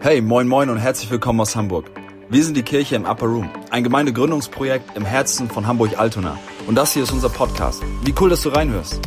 Hey, moin moin und herzlich willkommen aus Hamburg. Wir sind die Kirche im Upper Room, ein Gemeindegründungsprojekt im Herzen von Hamburg-Altona. Und das hier ist unser Podcast. Wie cool, dass du reinhörst.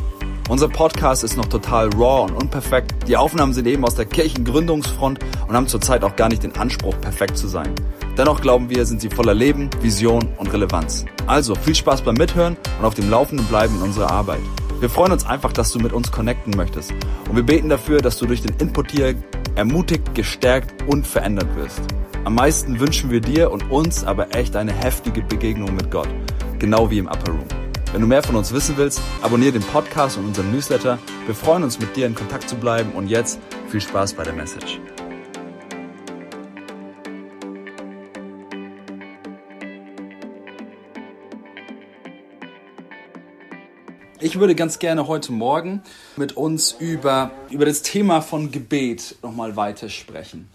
Unser Podcast ist noch total raw und unperfekt. Die Aufnahmen sind eben aus der Kirchengründungsfront und haben zurzeit auch gar nicht den Anspruch, perfekt zu sein. Dennoch glauben wir, sind sie voller Leben, Vision und Relevanz. Also viel Spaß beim Mithören und auf dem Laufenden bleiben in unserer Arbeit. Wir freuen uns einfach, dass du mit uns connecten möchtest. Und wir beten dafür, dass du durch den Input hier ermutigt, gestärkt und verändert wirst. Am meisten wünschen wir dir und uns aber echt eine heftige Begegnung mit Gott. Genau wie im Upper Room. Wenn du mehr von uns wissen willst, abonniere den Podcast und unseren Newsletter. Wir freuen uns, mit dir in Kontakt zu bleiben. Und jetzt viel Spaß bei der Message. Ich würde ganz gerne heute Morgen mit uns über, über das Thema von Gebet nochmal weitersprechen.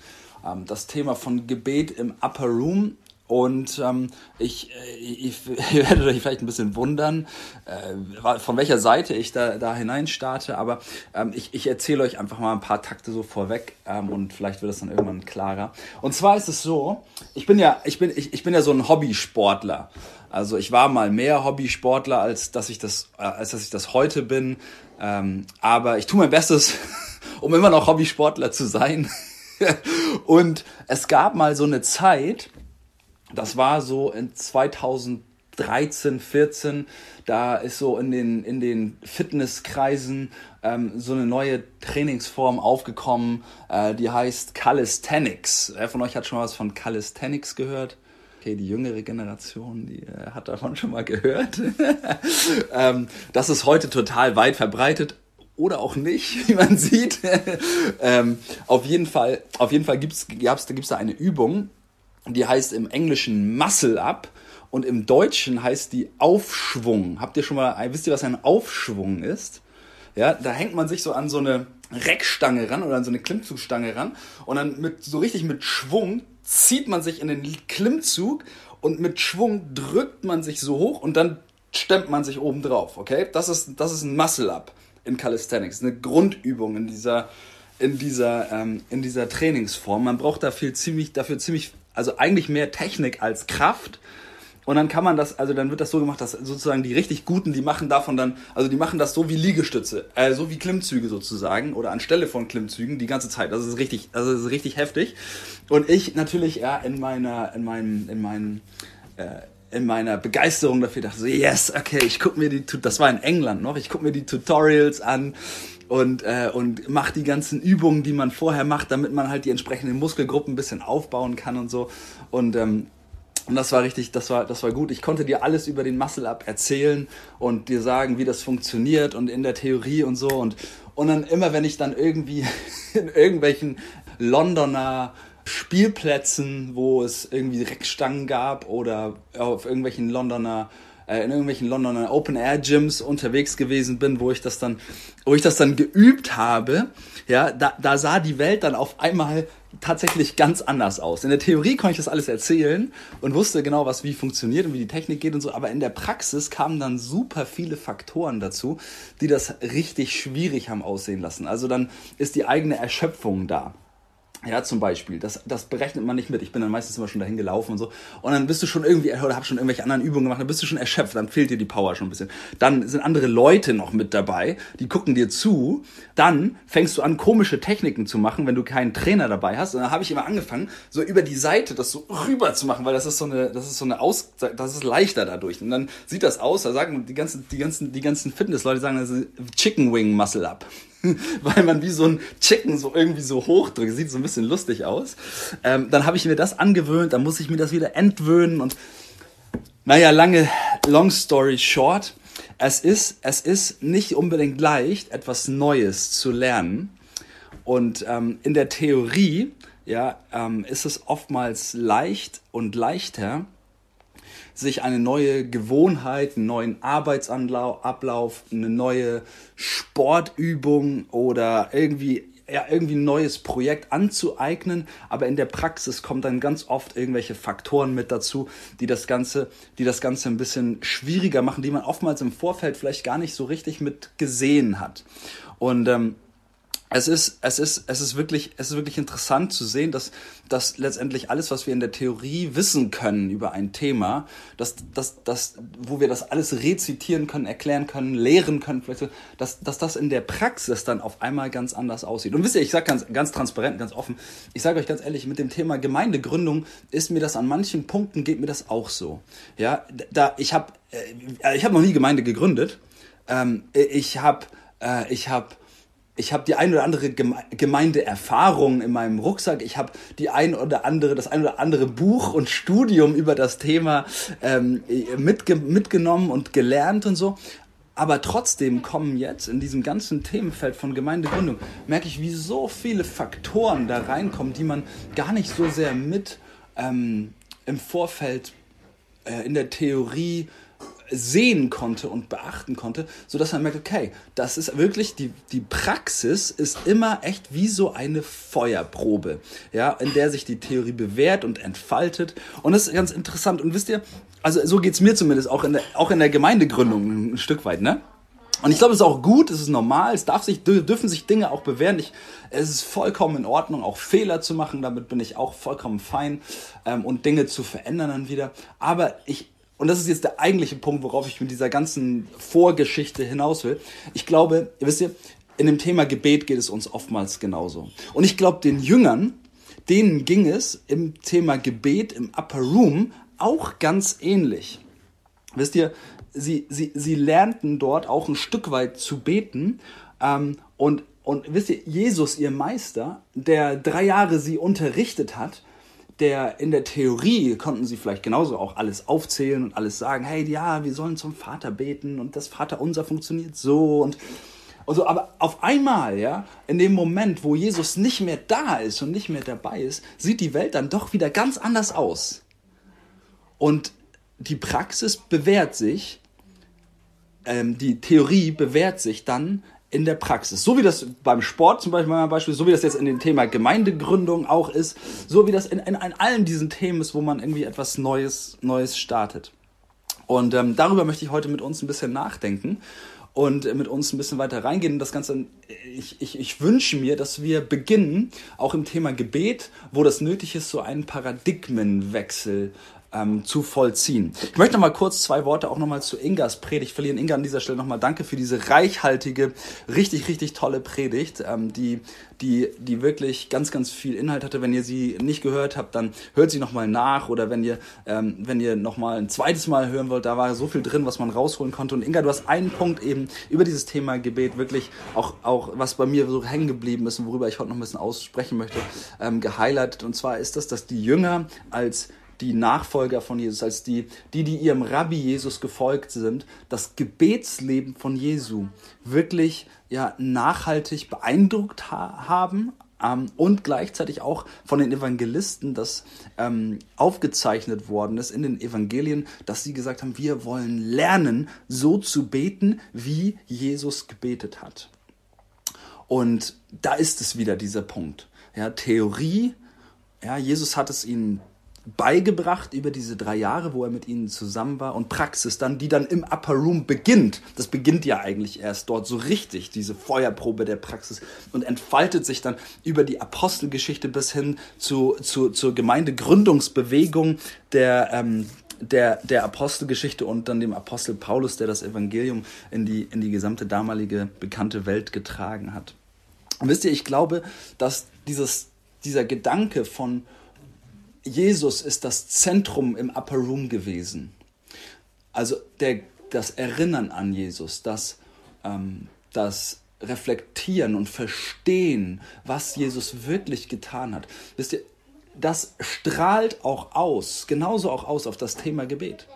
Ähm, das Thema von Gebet im Upper Room. Und ähm, ich, äh, ich, ihr werdet euch vielleicht ein bisschen wundern, äh, von welcher Seite ich da, da hinein starte, aber ähm, ich, ich erzähle euch einfach mal ein paar Takte so vorweg ähm, und vielleicht wird es dann irgendwann klarer. Und zwar ist es so, ich bin ja, ich bin, ich, ich bin ja so ein Hobbysportler. Also ich war mal mehr Hobbysportler, als dass ich das, äh, als dass ich das heute bin. Ähm, aber ich tue mein Bestes, um immer noch Hobbysportler zu sein. und es gab mal so eine Zeit, das war so in 2013, 14, da ist so in den, in den Fitnesskreisen ähm, so eine neue Trainingsform aufgekommen, äh, die heißt Calisthenics. Wer von euch hat schon was von Calisthenics gehört? Okay, die jüngere Generation, die äh, hat davon schon mal gehört. ähm, das ist heute total weit verbreitet oder auch nicht, wie man sieht. ähm, auf jeden Fall, auf jeden Fall gibt's, gab's, da gibt's da eine Übung, die heißt im Englischen Muscle Up und im Deutschen heißt die Aufschwung. Habt ihr schon mal, wisst ihr, was ein Aufschwung ist? Ja, da hängt man sich so an so eine Reckstange ran oder an so eine Klimmzugstange ran und dann mit so richtig mit Schwung zieht man sich in den Klimmzug und mit Schwung drückt man sich so hoch und dann stemmt man sich oben drauf, okay? Das ist, das ist ein Muscle-Up in Calisthenics, eine Grundübung in dieser, in dieser, ähm, in dieser Trainingsform. Man braucht dafür ziemlich, dafür ziemlich, also eigentlich mehr Technik als Kraft, und dann kann man das, also dann wird das so gemacht, dass sozusagen die richtig Guten, die machen davon dann, also die machen das so wie Liegestütze, äh, so wie Klimmzüge sozusagen oder anstelle von Klimmzügen die ganze Zeit. Das ist richtig, also das ist richtig heftig. Und ich natürlich ja in meiner, in meinem, in meinem, äh, in meiner Begeisterung dafür dachte so, yes, okay, ich guck mir die, das war in England noch, ich guck mir die Tutorials an und, äh, und mach die ganzen Übungen, die man vorher macht, damit man halt die entsprechenden Muskelgruppen ein bisschen aufbauen kann und so. Und ähm, und das war richtig, das war, das war gut. Ich konnte dir alles über den Muscle Up erzählen und dir sagen, wie das funktioniert und in der Theorie und so. Und, und dann immer, wenn ich dann irgendwie in irgendwelchen Londoner Spielplätzen, wo es irgendwie Reckstangen gab oder auf irgendwelchen Londoner äh, in irgendwelchen Londoner Open Air Gyms unterwegs gewesen bin, wo ich das dann, wo ich das dann geübt habe, ja, da, da sah die Welt dann auf einmal tatsächlich ganz anders aus. In der Theorie konnte ich das alles erzählen und wusste genau, was wie funktioniert und wie die Technik geht und so, aber in der Praxis kamen dann super viele Faktoren dazu, die das richtig schwierig haben aussehen lassen. Also dann ist die eigene Erschöpfung da. Ja, zum Beispiel. Das, das berechnet man nicht mit. Ich bin dann meistens immer schon dahin gelaufen und so. Und dann bist du schon irgendwie, oder hab schon irgendwelche anderen Übungen gemacht, dann bist du schon erschöpft, dann fehlt dir die Power schon ein bisschen. Dann sind andere Leute noch mit dabei, die gucken dir zu. Dann fängst du an, komische Techniken zu machen, wenn du keinen Trainer dabei hast. Und dann habe ich immer angefangen, so über die Seite das so rüber zu machen, weil das ist so eine, das ist so eine Aus, das ist leichter dadurch. Und dann sieht das aus, da sagen die ganzen, die ganzen, die ganzen Fitnessleute sagen, das ist Chicken Wing Muscle Up. weil man wie so ein Chicken so irgendwie so hochdrückt. Sieht so ein bisschen lustig aus. Ähm, dann habe ich mir das angewöhnt, dann muss ich mir das wieder entwöhnen und naja, lange, long story short. Es ist, es ist nicht unbedingt leicht, etwas Neues zu lernen. Und ähm, in der Theorie ja, ähm, ist es oftmals leicht und leichter, sich eine neue Gewohnheit, einen neuen Arbeitsablauf, eine neue Sportübung oder irgendwie ja, irgendwie ein neues Projekt anzueignen, aber in der Praxis kommen dann ganz oft irgendwelche Faktoren mit dazu, die das Ganze, die das Ganze ein bisschen schwieriger machen, die man oftmals im Vorfeld vielleicht gar nicht so richtig mit gesehen hat. Und ähm, es ist, es ist, es ist wirklich, es ist wirklich interessant zu sehen, dass, dass letztendlich alles, was wir in der Theorie wissen können über ein Thema, dass, dass, dass, wo wir das alles rezitieren können, erklären können, lehren können, vielleicht, dass, dass das in der Praxis dann auf einmal ganz anders aussieht. Und wisst ihr, ich sage ganz, ganz transparent, ganz offen, ich sage euch ganz ehrlich, mit dem Thema Gemeindegründung ist mir das an manchen Punkten geht mir das auch so. Ja, da ich habe, äh, ich habe noch nie Gemeinde gegründet. Ähm, ich habe, äh, ich habe ich habe die ein oder andere Gemeindeerfahrung in meinem Rucksack. Ich habe die ein oder andere, das ein oder andere Buch und Studium über das Thema ähm, mitge mitgenommen und gelernt und so. Aber trotzdem kommen jetzt in diesem ganzen Themenfeld von Gemeindegründung, merke ich, wie so viele Faktoren da reinkommen, die man gar nicht so sehr mit ähm, im Vorfeld äh, in der Theorie sehen konnte und beachten konnte, sodass man merkt, okay, das ist wirklich, die, die Praxis ist immer echt wie so eine Feuerprobe, ja, in der sich die Theorie bewährt und entfaltet. Und das ist ganz interessant. Und wisst ihr, also so geht es mir zumindest auch in, der, auch in der Gemeindegründung ein Stück weit, ne? Und ich glaube, es ist auch gut, es ist normal, es darf sich, dürfen sich Dinge auch bewähren. Ich, es ist vollkommen in Ordnung, auch Fehler zu machen, damit bin ich auch vollkommen fein ähm, und Dinge zu verändern dann wieder. Aber ich und das ist jetzt der eigentliche Punkt, worauf ich mit dieser ganzen Vorgeschichte hinaus will. Ich glaube, ihr wisst ihr, in dem Thema Gebet geht es uns oftmals genauso. Und ich glaube, den Jüngern, denen ging es im Thema Gebet im Upper Room auch ganz ähnlich. Wisst ihr, sie, sie, sie lernten dort auch ein Stück weit zu beten. Ähm, und, und wisst ihr, Jesus, ihr Meister, der drei Jahre sie unterrichtet hat, der in der Theorie konnten sie vielleicht genauso auch alles aufzählen und alles sagen, hey, ja, wir sollen zum Vater beten und das Vaterunser funktioniert so und und so, aber auf einmal, ja, in dem Moment, wo Jesus nicht mehr da ist und nicht mehr dabei ist, sieht die Welt dann doch wieder ganz anders aus. Und die Praxis bewährt sich, ähm, die Theorie bewährt sich dann in der Praxis. So wie das beim Sport zum Beispiel, mal Beispiel, so wie das jetzt in dem Thema Gemeindegründung auch ist, so wie das in, in, in allen diesen Themen ist, wo man irgendwie etwas Neues, Neues startet. Und ähm, darüber möchte ich heute mit uns ein bisschen nachdenken und mit uns ein bisschen weiter reingehen. Das Ganze, ich, ich, ich wünsche mir, dass wir beginnen, auch im Thema Gebet, wo das nötig ist, so einen Paradigmenwechsel ähm, zu vollziehen. Ich möchte noch mal kurz zwei Worte auch noch mal zu Ingas Predigt verlieren. Inga, an dieser Stelle noch mal danke für diese reichhaltige, richtig, richtig tolle Predigt, ähm, die, die, die wirklich ganz, ganz viel Inhalt hatte. Wenn ihr sie nicht gehört habt, dann hört sie noch mal nach oder wenn ihr, ähm, wenn ihr noch mal ein zweites Mal hören wollt, da war so viel drin, was man rausholen konnte. Und Inga, du hast einen Punkt eben über dieses Thema Gebet wirklich auch, auch was bei mir so hängen geblieben ist und worüber ich heute noch ein bisschen aussprechen möchte, ähm, gehighlightet. Und zwar ist das, dass die Jünger als die Nachfolger von Jesus, als die, die, die ihrem Rabbi Jesus gefolgt sind, das Gebetsleben von Jesu wirklich ja, nachhaltig beeindruckt ha haben ähm, und gleichzeitig auch von den Evangelisten, das ähm, aufgezeichnet worden ist in den Evangelien, dass sie gesagt haben, wir wollen lernen, so zu beten, wie Jesus gebetet hat. Und da ist es wieder dieser Punkt. Ja, Theorie, ja, Jesus hat es ihnen beigebracht über diese drei Jahre, wo er mit ihnen zusammen war und Praxis dann, die dann im Upper Room beginnt. Das beginnt ja eigentlich erst dort so richtig, diese Feuerprobe der Praxis und entfaltet sich dann über die Apostelgeschichte bis hin zu, zu, zur Gemeindegründungsbewegung der, ähm, der, der Apostelgeschichte und dann dem Apostel Paulus, der das Evangelium in die, in die gesamte damalige bekannte Welt getragen hat. Und wisst ihr, ich glaube, dass dieses, dieser Gedanke von Jesus ist das Zentrum im Upper Room gewesen. Also der, das Erinnern an Jesus, das, ähm, das Reflektieren und Verstehen, was Jesus wirklich getan hat. Wisst ihr, das strahlt auch aus, genauso auch aus auf das Thema Gebet.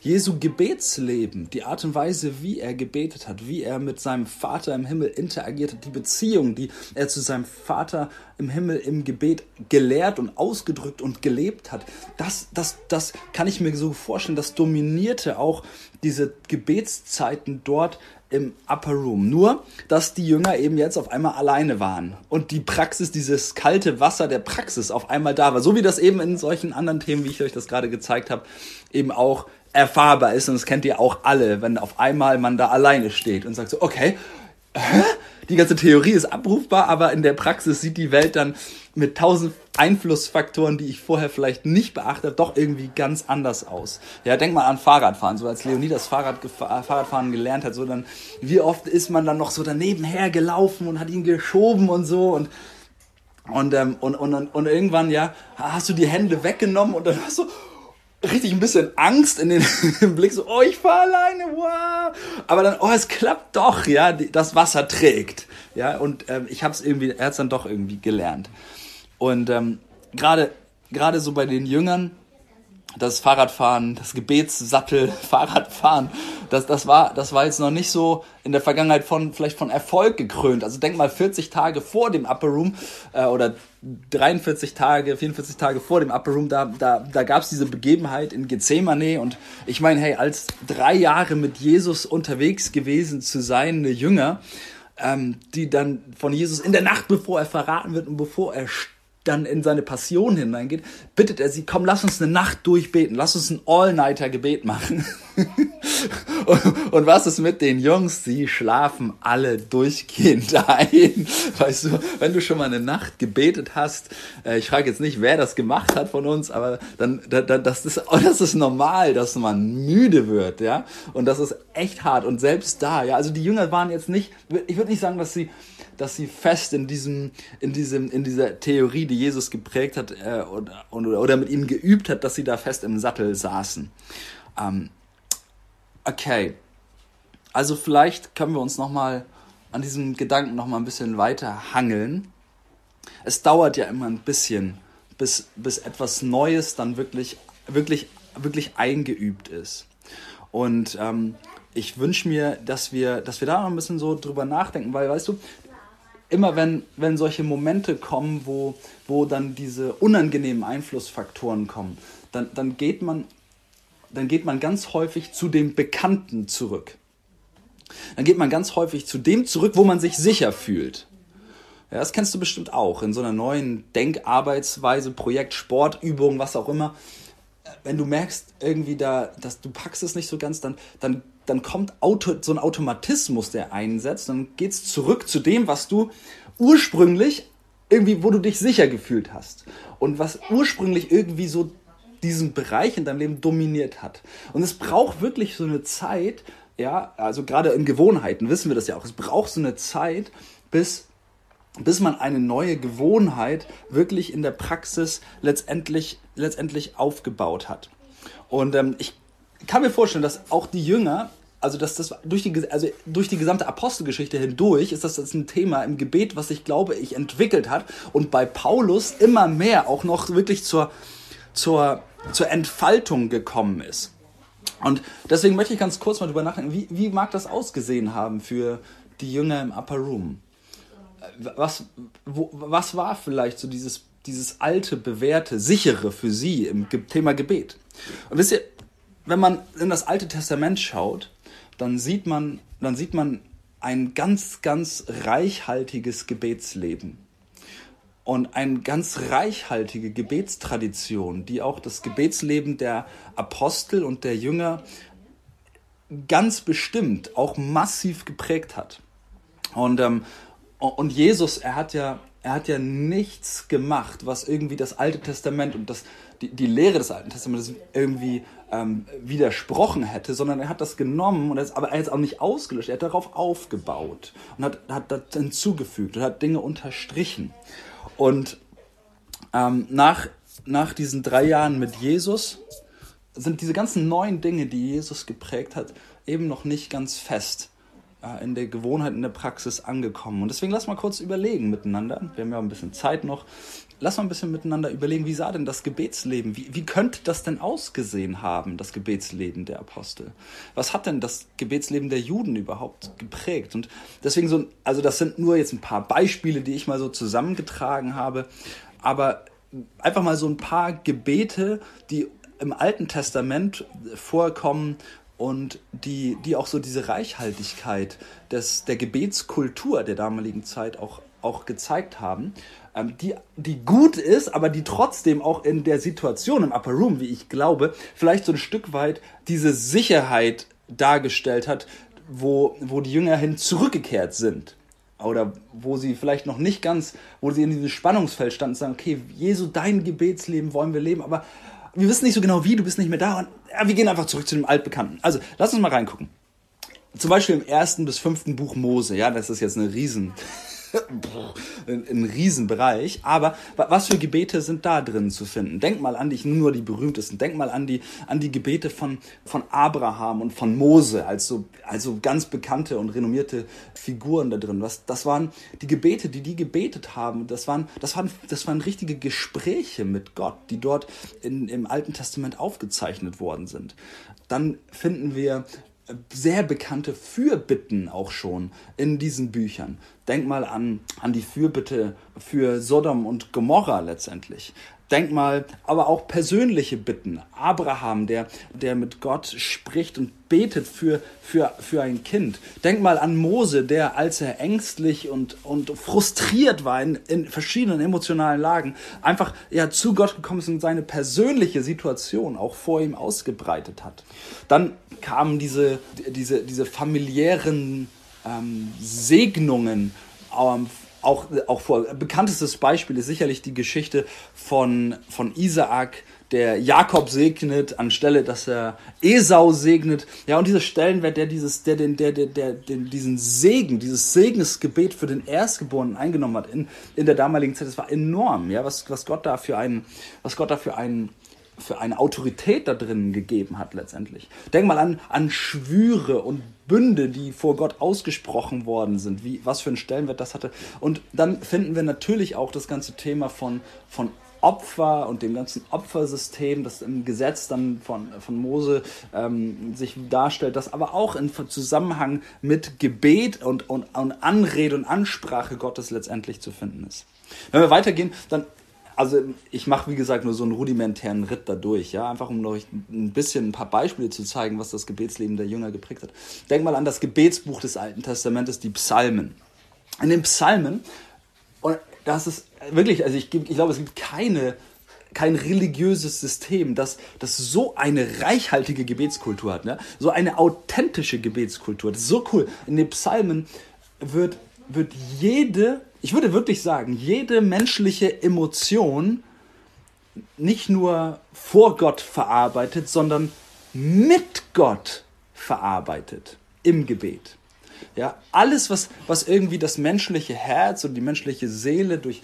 Jesu Gebetsleben, die Art und Weise, wie er gebetet hat, wie er mit seinem Vater im Himmel interagiert hat, die Beziehung, die er zu seinem Vater im Himmel im Gebet gelehrt und ausgedrückt und gelebt hat, das, das, das kann ich mir so vorstellen, das dominierte auch diese Gebetszeiten dort im Upper Room. Nur, dass die Jünger eben jetzt auf einmal alleine waren und die Praxis, dieses kalte Wasser der Praxis auf einmal da war. So wie das eben in solchen anderen Themen, wie ich euch das gerade gezeigt habe, eben auch erfahrbar ist. Und das kennt ihr auch alle, wenn auf einmal man da alleine steht und sagt so, okay, die ganze Theorie ist abrufbar, aber in der Praxis sieht die Welt dann mit tausend Einflussfaktoren, die ich vorher vielleicht nicht beachtet doch irgendwie ganz anders aus. Ja, denk mal an Fahrradfahren. So als Leonie das Fahrrad Fahrradfahren gelernt hat, so dann, wie oft ist man dann noch so daneben hergelaufen und hat ihn geschoben und so und und, ähm, und, und, und irgendwann, ja, hast du die Hände weggenommen und dann hast du richtig ein bisschen Angst in den Blick, so, oh, ich fahre alleine, wow. Aber dann, oh, es klappt doch, ja, das Wasser trägt. Ja, und ähm, ich habe es irgendwie, er hat dann doch irgendwie gelernt. Und ähm, gerade gerade so bei den Jüngern, das Fahrradfahren, das Gebetssattel, Fahrradfahren, das, das, war, das war jetzt noch nicht so in der Vergangenheit von, vielleicht von Erfolg gekrönt. Also denk mal 40 Tage vor dem Upper Room äh, oder 43 Tage, 44 Tage vor dem Upper Room, da, da, da gab es diese Begebenheit in Gethsemane und ich meine, hey, als drei Jahre mit Jesus unterwegs gewesen zu sein, eine Jünger, ähm, die dann von Jesus in der Nacht, bevor er verraten wird und bevor er stirbt, dann in seine Passion hineingeht, bittet er sie, komm, lass uns eine Nacht durchbeten, lass uns ein All-Nighter-Gebet machen. und, und, was ist mit den Jungs? Sie schlafen alle durchgehend ein. Weißt du, wenn du schon mal eine Nacht gebetet hast, äh, ich frage jetzt nicht, wer das gemacht hat von uns, aber dann, da, da, das, ist, oh, das ist normal, dass man müde wird, ja. Und das ist echt hart. Und selbst da, ja, also die Jünger waren jetzt nicht, ich würde nicht sagen, dass sie dass sie fest in diesem, in diesem, in dieser Theorie, die Jesus geprägt hat äh, oder, oder mit ihnen geübt hat, dass sie da fest im Sattel saßen. Ähm, okay, also vielleicht können wir uns noch mal an diesem Gedanken noch mal ein bisschen weiter hangeln. Es dauert ja immer ein bisschen, bis, bis etwas Neues dann wirklich, wirklich, wirklich eingeübt ist. Und ähm, ich wünsche mir, dass wir, dass wir da noch ein bisschen so drüber nachdenken, weil, weißt du, immer wenn, wenn solche Momente kommen, wo, wo dann diese unangenehmen Einflussfaktoren kommen, dann, dann, geht man, dann geht man ganz häufig zu dem Bekannten zurück. Dann geht man ganz häufig zu dem zurück, wo man sich sicher fühlt. Ja, das kennst du bestimmt auch in so einer neuen Denkarbeitsweise, Projekt, Sportübung, was auch immer. Wenn du merkst, irgendwie da, dass du packst es nicht so ganz, dann, dann dann kommt Auto, so ein Automatismus, der einsetzt. Dann geht es zurück zu dem, was du ursprünglich irgendwie, wo du dich sicher gefühlt hast. Und was ursprünglich irgendwie so diesen Bereich in deinem Leben dominiert hat. Und es braucht wirklich so eine Zeit, ja, also gerade in Gewohnheiten wissen wir das ja auch. Es braucht so eine Zeit, bis, bis man eine neue Gewohnheit wirklich in der Praxis letztendlich, letztendlich aufgebaut hat. Und ähm, ich kann mir vorstellen, dass auch die Jünger, also dass das durch die, also durch die gesamte Apostelgeschichte hindurch ist das, das ein Thema im Gebet, was sich, glaube ich, entwickelt hat und bei Paulus immer mehr auch noch wirklich zur, zur, zur Entfaltung gekommen ist. Und deswegen möchte ich ganz kurz mal drüber nachdenken, wie, wie mag das ausgesehen haben für die Jünger im Upper Room? Was, wo, was war vielleicht so dieses, dieses alte, bewährte, sichere für sie im Thema Gebet? Und wisst ihr, wenn man in das Alte Testament schaut, dann sieht man, dann sieht man ein ganz, ganz reichhaltiges Gebetsleben und eine ganz reichhaltige Gebetstradition, die auch das Gebetsleben der Apostel und der Jünger ganz bestimmt auch massiv geprägt hat. Und, ähm, und Jesus, er hat ja, er hat ja nichts gemacht, was irgendwie das Alte Testament und das, die, die Lehre des Alten Testaments irgendwie ähm, widersprochen hätte, sondern er hat das genommen, und das, aber er hat es auch nicht ausgelöscht, er hat darauf aufgebaut und hat, hat das hinzugefügt und hat Dinge unterstrichen. Und ähm, nach, nach diesen drei Jahren mit Jesus sind diese ganzen neuen Dinge, die Jesus geprägt hat, eben noch nicht ganz fest äh, in der Gewohnheit, in der Praxis angekommen. Und deswegen lass mal kurz überlegen miteinander. Wir haben ja ein bisschen Zeit noch lass mal ein bisschen miteinander überlegen, wie sah denn das Gebetsleben, wie, wie könnte das denn ausgesehen haben, das Gebetsleben der Apostel? Was hat denn das Gebetsleben der Juden überhaupt geprägt? Und deswegen so, also das sind nur jetzt ein paar Beispiele, die ich mal so zusammengetragen habe, aber einfach mal so ein paar Gebete, die im Alten Testament vorkommen und die, die auch so diese Reichhaltigkeit des, der Gebetskultur der damaligen Zeit auch, auch gezeigt haben ähm, die, die gut ist, aber die trotzdem auch in der Situation im Upper Room, wie ich glaube, vielleicht so ein Stück weit diese Sicherheit dargestellt hat, wo, wo die Jünger hin zurückgekehrt sind. oder wo sie vielleicht noch nicht ganz, wo sie in diesem Spannungsfeld standen und sagen, okay, Jesu, dein Gebetsleben wollen wir leben, aber wir wissen nicht so genau wie, du bist nicht mehr da und ja, wir gehen einfach zurück zu dem Altbekannten. Also, lass uns mal reingucken. Zum Beispiel im ersten bis fünften Buch Mose, ja, das ist jetzt eine riesen, ein, Riesenbereich. Aber was für Gebete sind da drin zu finden? Denk mal an die, nur die berühmtesten. Denk mal an die, an die Gebete von, von Abraham und von Mose, also, also ganz bekannte und renommierte Figuren da drin. Was, das waren die Gebete, die die gebetet haben. Das waren, das waren, das waren richtige Gespräche mit Gott, die dort in, im Alten Testament aufgezeichnet worden sind. Dann finden wir sehr bekannte Fürbitten auch schon in diesen Büchern. Denk mal an, an die Fürbitte für Sodom und Gomorra letztendlich. Denk mal, aber auch persönliche Bitten. Abraham, der, der mit Gott spricht und betet für, für, für ein Kind. Denk mal an Mose, der, als er ängstlich und, und frustriert war in, in verschiedenen emotionalen Lagen, einfach ja, zu Gott gekommen ist und seine persönliche Situation auch vor ihm ausgebreitet hat. Dann kamen diese, diese, diese familiären ähm, Segnungen ähm, auch, auch vor. Bekanntestes Beispiel ist sicherlich die Geschichte von, von Isaak, der Jakob segnet, anstelle, dass er Esau segnet. Ja, und dieser Stellenwert, der dieses, der den, der, der, der, den, diesen Segen, dieses Segensgebet für den Erstgeborenen eingenommen hat in, in der damaligen Zeit, das war enorm, ja, was, was Gott da für einen, was Gott da für einen, für eine Autorität da drin gegeben hat letztendlich. Denk mal an, an Schwüre und Bünde, die vor Gott ausgesprochen worden sind, wie, was für einen Stellenwert das hatte. Und dann finden wir natürlich auch das ganze Thema von, von Opfer und dem ganzen Opfersystem, das im Gesetz dann von, von Mose ähm, sich darstellt, das aber auch in Zusammenhang mit Gebet und, und, und Anrede und Ansprache Gottes letztendlich zu finden ist. Wenn wir weitergehen, dann also ich mache, wie gesagt, nur so einen rudimentären Ritt dadurch, ja, einfach um euch ein bisschen ein paar Beispiele zu zeigen, was das Gebetsleben der Jünger geprägt hat. Denk mal an das Gebetsbuch des Alten Testamentes, die Psalmen. In den Psalmen, und das ist wirklich, also ich, ich glaube, es gibt keine, kein religiöses System, das, das so eine reichhaltige Gebetskultur hat, ne? so eine authentische Gebetskultur. Das ist so cool. In den Psalmen wird, wird jede ich würde wirklich sagen, jede menschliche Emotion nicht nur vor Gott verarbeitet, sondern mit Gott verarbeitet im Gebet. Ja, alles, was, was irgendwie das menschliche Herz und die menschliche Seele durch,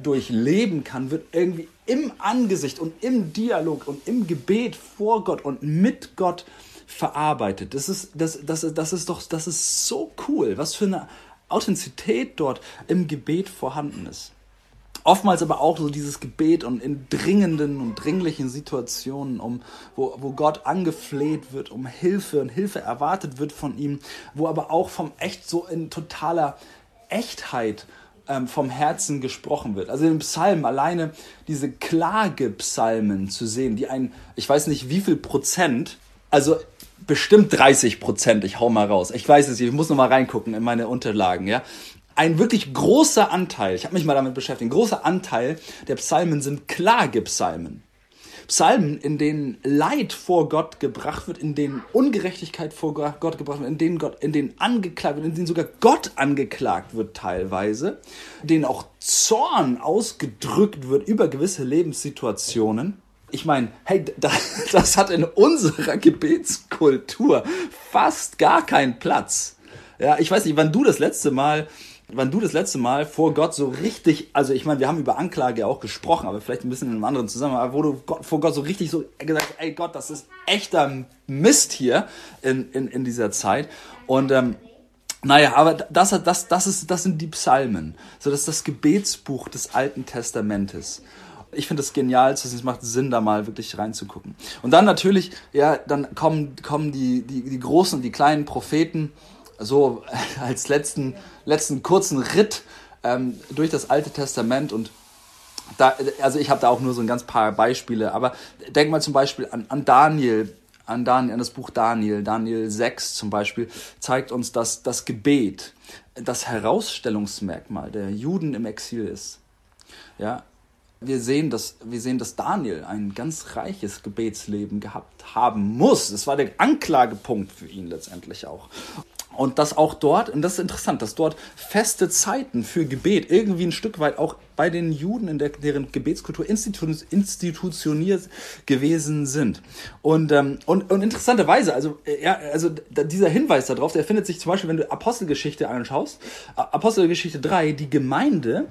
durchleben kann, wird irgendwie im Angesicht und im Dialog und im Gebet vor Gott und mit Gott verarbeitet. Das ist, das, das, das ist doch, das ist so cool. Was für eine Authentizität dort im Gebet vorhanden ist. Oftmals aber auch so dieses Gebet und in dringenden und dringlichen Situationen, um, wo, wo Gott angefleht wird um Hilfe und Hilfe erwartet wird von ihm, wo aber auch vom echt so in totaler Echtheit ähm, vom Herzen gesprochen wird. Also im Psalm alleine diese Klagepsalmen zu sehen, die ein, ich weiß nicht wie viel Prozent, also bestimmt 30 Prozent, ich hau mal raus. Ich weiß es nicht, ich muss noch mal reingucken in meine Unterlagen, ja. Ein wirklich großer Anteil, ich habe mich mal damit beschäftigt, ein großer Anteil der Psalmen sind Klagepsalmen. Psalmen, in denen Leid vor Gott gebracht wird, in denen Ungerechtigkeit vor Gott gebracht wird, in denen Gott, in denen angeklagt wird, in denen sogar Gott angeklagt wird teilweise, in denen auch Zorn ausgedrückt wird über gewisse Lebenssituationen ich meine, hey, das hat in unserer Gebetskultur fast gar keinen Platz. Ja, ich weiß nicht, wann du das letzte Mal, wann du das letzte Mal vor Gott so richtig, also ich meine, wir haben über Anklage auch gesprochen, aber vielleicht ein bisschen in einem anderen Zusammenhang, wo du Gott, vor Gott so richtig so gesagt hast, ey Gott, das ist echter Mist hier in, in, in dieser Zeit. Und ähm, naja, aber das, das, das, ist, das sind die Psalmen. So, das ist das Gebetsbuch des Alten Testamentes ich finde das genial, es macht Sinn, da mal wirklich reinzugucken. Und dann natürlich, ja, dann kommen, kommen die, die, die großen und die kleinen Propheten so als letzten, letzten kurzen Ritt ähm, durch das Alte Testament und da, also ich habe da auch nur so ein ganz paar Beispiele, aber denk mal zum Beispiel an, an Daniel, an, Daniel, an das Buch Daniel, Daniel 6 zum Beispiel, zeigt uns, dass das Gebet das Herausstellungsmerkmal der Juden im Exil ist. Ja, wir sehen, dass, wir sehen, dass Daniel ein ganz reiches Gebetsleben gehabt haben muss. Es war der Anklagepunkt für ihn letztendlich auch. Und dass auch dort, und das ist interessant, dass dort feste Zeiten für Gebet irgendwie ein Stück weit auch bei den Juden in der, deren Gebetskultur institu institutioniert gewesen sind. Und, ähm, und, und interessanterweise, also, äh, ja, also dieser Hinweis darauf, der findet sich zum Beispiel, wenn du Apostelgeschichte anschaust, Apostelgeschichte 3, die Gemeinde,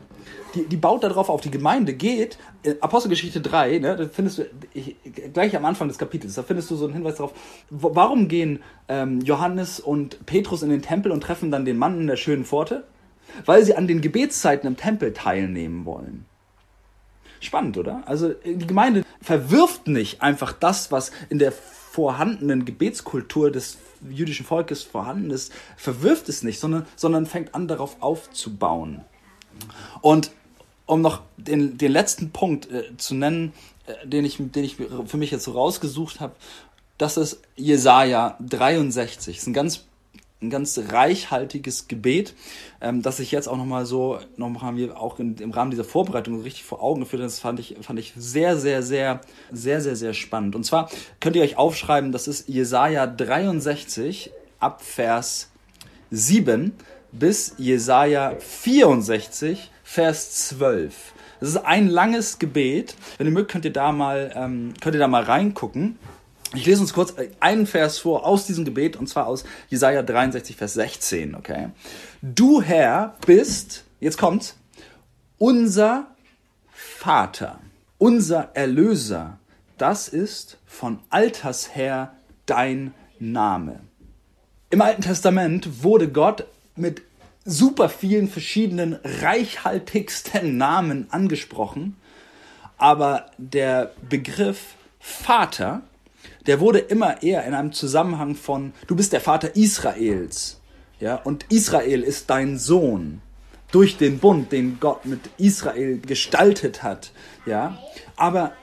die, die baut darauf auf, die Gemeinde geht, Apostelgeschichte 3, ne, da findest du, ich, gleich am Anfang des Kapitels, da findest du so einen Hinweis darauf, warum gehen ähm, Johannes und Petrus in den Tempel und treffen dann den Mann in der schönen Pforte? Weil sie an den Gebetszeiten im Tempel teilnehmen wollen. Spannend, oder? Also die Gemeinde verwirft nicht einfach das, was in der vorhandenen Gebetskultur des jüdischen Volkes vorhanden ist, verwirft es nicht, sondern, sondern fängt an, darauf aufzubauen. Und um noch den, den letzten Punkt äh, zu nennen, äh, den, ich, den ich für mich jetzt so rausgesucht habe, das ist Jesaja 63. Das ist ein ganz, ein ganz reichhaltiges Gebet, ähm, das ich jetzt auch nochmal so, nochmal haben wir auch in, im Rahmen dieser Vorbereitung richtig vor Augen geführt. Das fand ich, fand ich sehr, sehr, sehr, sehr, sehr, sehr spannend. Und zwar könnt ihr euch aufschreiben, das ist Jesaja 63 ab Vers 7 bis Jesaja 64, Vers 12. Das ist ein langes Gebet. Wenn ihr mögt, könnt ihr da mal, ähm, könnt ihr da mal reingucken. Ich lese uns kurz einen Vers vor aus diesem Gebet, und zwar aus Jesaja 63, Vers 16, okay? Du Herr bist, jetzt kommt's, unser Vater, unser Erlöser. Das ist von Alters her dein Name. Im Alten Testament wurde Gott mit super vielen verschiedenen reichhaltigsten Namen angesprochen, aber der Begriff Vater, der wurde immer eher in einem Zusammenhang von du bist der Vater Israels, ja, und Israel ist dein Sohn. Durch den Bund, den Gott mit Israel gestaltet hat, ja, aber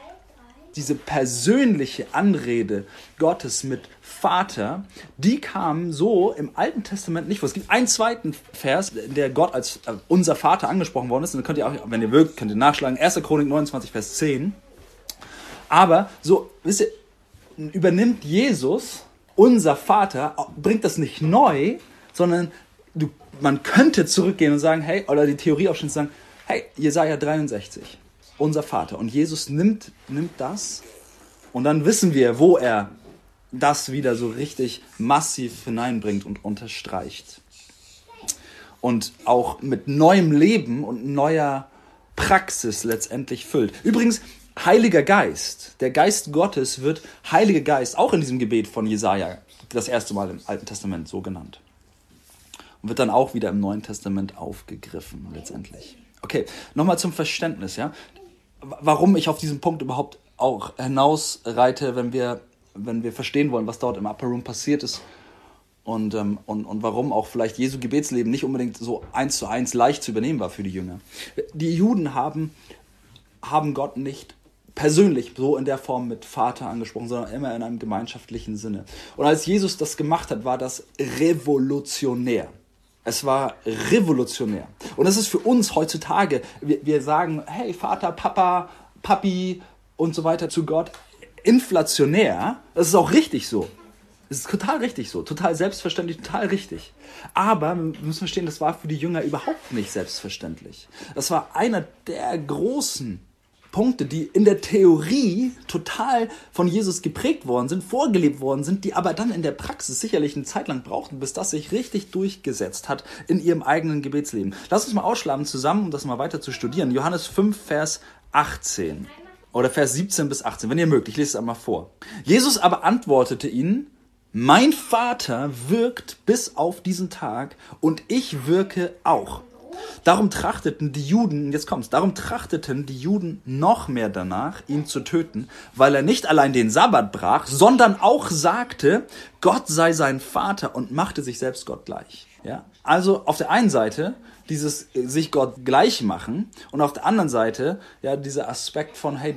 diese persönliche Anrede Gottes mit Vater, die kam so im Alten Testament nicht vor. Es gibt einen zweiten Vers, in der Gott als äh, unser Vater angesprochen worden ist. Und dann könnt ihr auch, wenn ihr mögt, könnt ihr nachschlagen. 1. Chronik 29, Vers 10. Aber so, wisst ihr, übernimmt Jesus, unser Vater, bringt das nicht neu, sondern du, man könnte zurückgehen und sagen, hey, oder die Theorie auch schon sagen, hey, Jesaja 63 unser Vater. Und Jesus nimmt, nimmt das und dann wissen wir, wo er das wieder so richtig massiv hineinbringt und unterstreicht. Und auch mit neuem Leben und neuer Praxis letztendlich füllt. Übrigens, Heiliger Geist, der Geist Gottes wird Heiliger Geist auch in diesem Gebet von Jesaja das erste Mal im Alten Testament so genannt. Und wird dann auch wieder im Neuen Testament aufgegriffen letztendlich. Okay, nochmal zum Verständnis, ja warum ich auf diesen Punkt überhaupt auch hinausreite, wenn wir, wenn wir verstehen wollen, was dort im Upper Room passiert ist und, ähm, und, und warum auch vielleicht Jesu Gebetsleben nicht unbedingt so eins zu eins leicht zu übernehmen war für die Jünger. Die Juden haben, haben Gott nicht persönlich so in der Form mit Vater angesprochen, sondern immer in einem gemeinschaftlichen Sinne. Und als Jesus das gemacht hat, war das revolutionär. Es war revolutionär. Und das ist für uns heutzutage, wir, wir sagen, hey Vater, Papa, Papi und so weiter zu Gott, inflationär. Das ist auch richtig so. Das ist total richtig so, total selbstverständlich, total richtig. Aber wir müssen verstehen, das war für die Jünger überhaupt nicht selbstverständlich. Das war einer der großen Punkte, die in der Theorie total von Jesus geprägt worden sind, vorgelebt worden sind, die aber dann in der Praxis sicherlich eine Zeit lang brauchten, bis das sich richtig durchgesetzt hat in ihrem eigenen Gebetsleben. Lass uns mal ausschlagen zusammen, um das mal weiter zu studieren. Johannes 5, Vers 18 oder Vers 17 bis 18, wenn ihr mögt, ich lese es einmal vor. Jesus aber antwortete ihnen, mein Vater wirkt bis auf diesen Tag und ich wirke auch. Darum trachteten die Juden, jetzt kommt's, darum trachteten die Juden noch mehr danach, ihn zu töten, weil er nicht allein den Sabbat brach, sondern auch sagte, Gott sei sein Vater und machte sich selbst Gott gleich. Ja? Also auf der einen Seite dieses sich Gott gleich machen und auf der anderen Seite ja dieser Aspekt von hey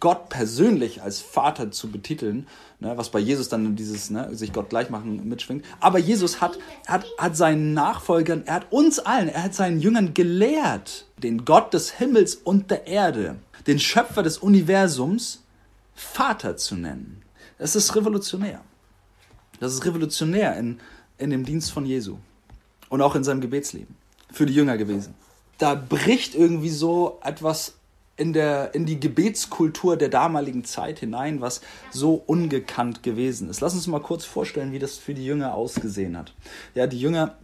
Gott persönlich als Vater zu betiteln, ne, was bei Jesus dann dieses ne, sich Gott gleich machen mitschwingt. Aber Jesus hat, hat, hat seinen Nachfolgern, er hat uns allen, er hat seinen Jüngern gelehrt, den Gott des Himmels und der Erde, den Schöpfer des Universums, Vater zu nennen. Das ist revolutionär. Das ist revolutionär in, in dem Dienst von Jesu und auch in seinem Gebetsleben für die Jünger gewesen. Da bricht irgendwie so etwas in, der, in die Gebetskultur der damaligen Zeit hinein, was so ungekannt gewesen ist. Lass uns mal kurz vorstellen, wie das für die Jünger ausgesehen hat. Ja, die Jünger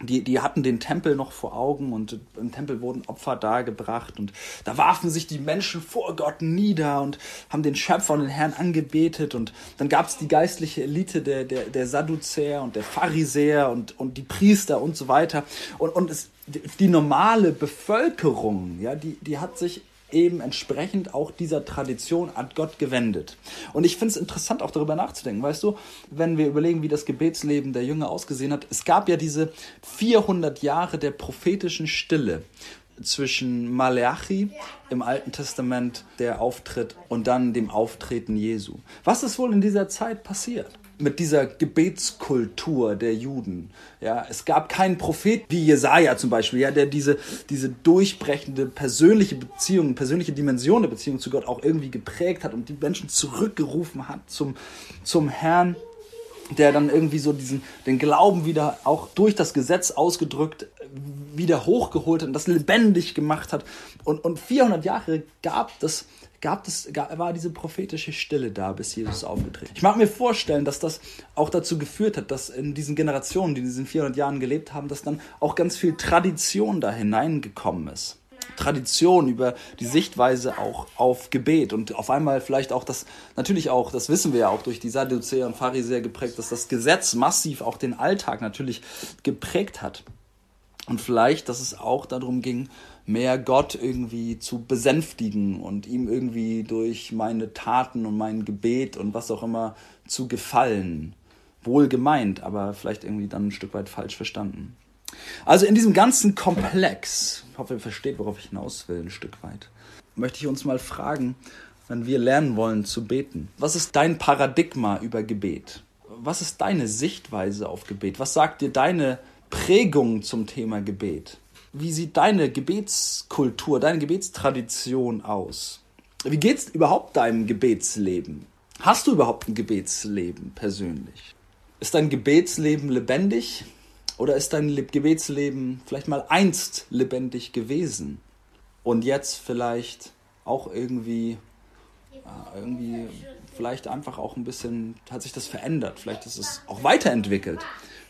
die, die hatten den Tempel noch vor Augen und im Tempel wurden Opfer dargebracht und da warfen sich die Menschen vor Gott nieder und haben den Schöpfer und den Herrn angebetet und dann gab es die geistliche Elite der, der, der Sadduzäer und der Pharisäer und, und die Priester und so weiter. Und, und es, die normale Bevölkerung, ja, die, die hat sich eben entsprechend auch dieser Tradition an Gott gewendet. Und ich finde es interessant, auch darüber nachzudenken. Weißt du, wenn wir überlegen, wie das Gebetsleben der Jünger ausgesehen hat, es gab ja diese 400 Jahre der prophetischen Stille zwischen Maleachi im Alten Testament, der Auftritt, und dann dem Auftreten Jesu. Was ist wohl in dieser Zeit passiert? Mit dieser Gebetskultur der Juden. Ja, es gab keinen Prophet wie Jesaja zum Beispiel, ja, der diese, diese durchbrechende persönliche Beziehung, persönliche Dimension der Beziehung zu Gott auch irgendwie geprägt hat und die Menschen zurückgerufen hat zum, zum Herrn der dann irgendwie so diesen, den Glauben wieder auch durch das Gesetz ausgedrückt wieder hochgeholt hat und das lebendig gemacht hat. Und, und 400 Jahre gab das gab es, war diese prophetische Stille da, bis Jesus aufgetreten. Ich mag mir vorstellen, dass das auch dazu geführt hat, dass in diesen Generationen, die in diesen 400 Jahren gelebt haben, dass dann auch ganz viel Tradition da hineingekommen ist. Tradition über die Sichtweise auch auf Gebet und auf einmal vielleicht auch das, natürlich auch, das wissen wir ja auch durch die Sadduzäer und Pharisäer geprägt, dass das Gesetz massiv auch den Alltag natürlich geprägt hat. Und vielleicht, dass es auch darum ging, mehr Gott irgendwie zu besänftigen und ihm irgendwie durch meine Taten und mein Gebet und was auch immer zu gefallen. Wohl gemeint, aber vielleicht irgendwie dann ein Stück weit falsch verstanden. Also in diesem ganzen Komplex, ich hoffe, ihr versteht, worauf ich hinaus will, ein Stück weit, möchte ich uns mal fragen, wenn wir lernen wollen zu beten. Was ist dein Paradigma über Gebet? Was ist deine Sichtweise auf Gebet? Was sagt dir deine Prägung zum Thema Gebet? Wie sieht deine Gebetskultur, deine Gebetstradition aus? Wie geht es überhaupt deinem Gebetsleben? Hast du überhaupt ein Gebetsleben persönlich? Ist dein Gebetsleben lebendig oder ist dein Gebetsleben vielleicht mal einst lebendig gewesen und jetzt vielleicht auch irgendwie irgendwie vielleicht einfach auch ein bisschen hat sich das verändert, vielleicht ist es auch weiterentwickelt.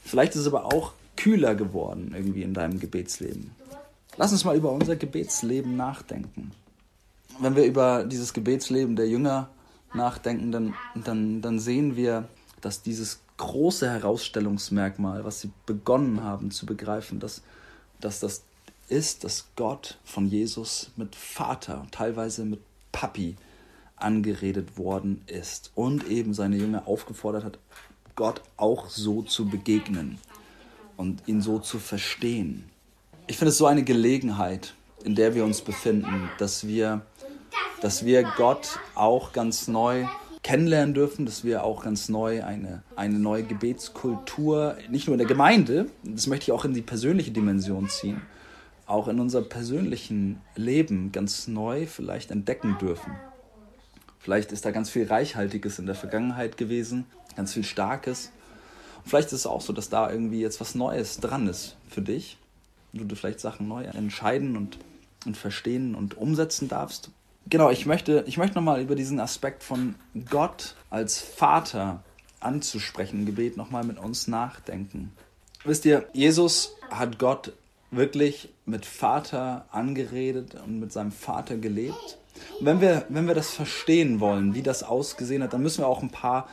Vielleicht ist es aber auch kühler geworden irgendwie in deinem Gebetsleben. Lass uns mal über unser Gebetsleben nachdenken. Wenn wir über dieses Gebetsleben der Jünger nachdenken, dann, dann, dann sehen wir, dass dieses große Herausstellungsmerkmal, was sie begonnen haben zu begreifen, dass, dass das ist, dass Gott von Jesus mit Vater, teilweise mit Papi angeredet worden ist und eben seine Jünger aufgefordert hat, Gott auch so zu begegnen und ihn so zu verstehen. Ich finde es so eine Gelegenheit, in der wir uns befinden, dass wir, dass wir Gott auch ganz neu kennenlernen dürfen, dass wir auch ganz neu eine, eine neue Gebetskultur, nicht nur in der Gemeinde, das möchte ich auch in die persönliche Dimension ziehen, auch in unserem persönlichen Leben ganz neu vielleicht entdecken dürfen. Vielleicht ist da ganz viel Reichhaltiges in der Vergangenheit gewesen, ganz viel Starkes. Vielleicht ist es auch so, dass da irgendwie jetzt was Neues dran ist für dich. Du vielleicht Sachen neu entscheiden und, und verstehen und umsetzen darfst. Genau, ich möchte, ich möchte nochmal über diesen Aspekt von Gott als Vater anzusprechen, Gebet nochmal mit uns nachdenken. Wisst ihr, Jesus hat Gott wirklich mit Vater angeredet und mit seinem Vater gelebt. Und wenn wir, wenn wir das verstehen wollen, wie das ausgesehen hat, dann müssen wir auch ein paar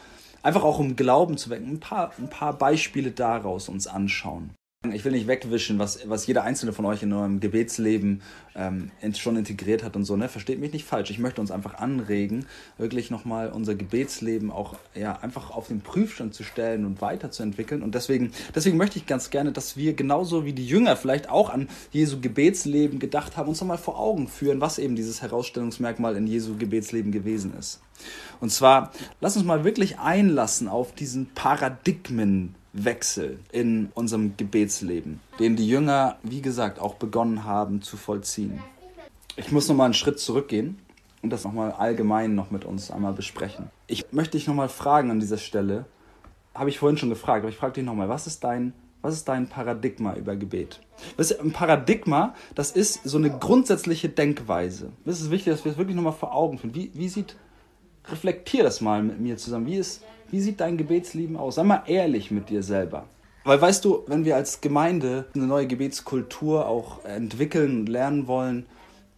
einfach auch um Glauben zu wecken, ein paar, ein paar Beispiele daraus uns anschauen. Ich will nicht wegwischen, was, was jeder einzelne von euch in eurem Gebetsleben ähm, schon integriert hat und so. Ne? Versteht mich nicht falsch. Ich möchte uns einfach anregen, wirklich nochmal unser Gebetsleben auch ja, einfach auf den Prüfstand zu stellen und weiterzuentwickeln. Und deswegen, deswegen möchte ich ganz gerne, dass wir genauso wie die Jünger vielleicht auch an Jesu Gebetsleben gedacht haben, uns nochmal vor Augen führen, was eben dieses Herausstellungsmerkmal in Jesu Gebetsleben gewesen ist. Und zwar, lass uns mal wirklich einlassen auf diesen Paradigmenwechsel in unserem Gebetsleben, den die Jünger, wie gesagt, auch begonnen haben zu vollziehen. Ich muss noch mal einen Schritt zurückgehen und das nochmal allgemein noch mit uns einmal besprechen. Ich möchte dich nochmal fragen an dieser Stelle, habe ich vorhin schon gefragt, aber ich frage dich nochmal, was ist dein, was ist dein Paradigma über Gebet? Ein Paradigma, das ist so eine grundsätzliche Denkweise. Das ist wichtig, dass wir es wirklich nochmal vor Augen führen. Wie, wie sieht, reflektier das mal mit mir zusammen. Wie, ist, wie sieht dein Gebetsleben aus? Sei mal ehrlich mit dir selber. Weil weißt du, wenn wir als Gemeinde eine neue Gebetskultur auch entwickeln und lernen wollen,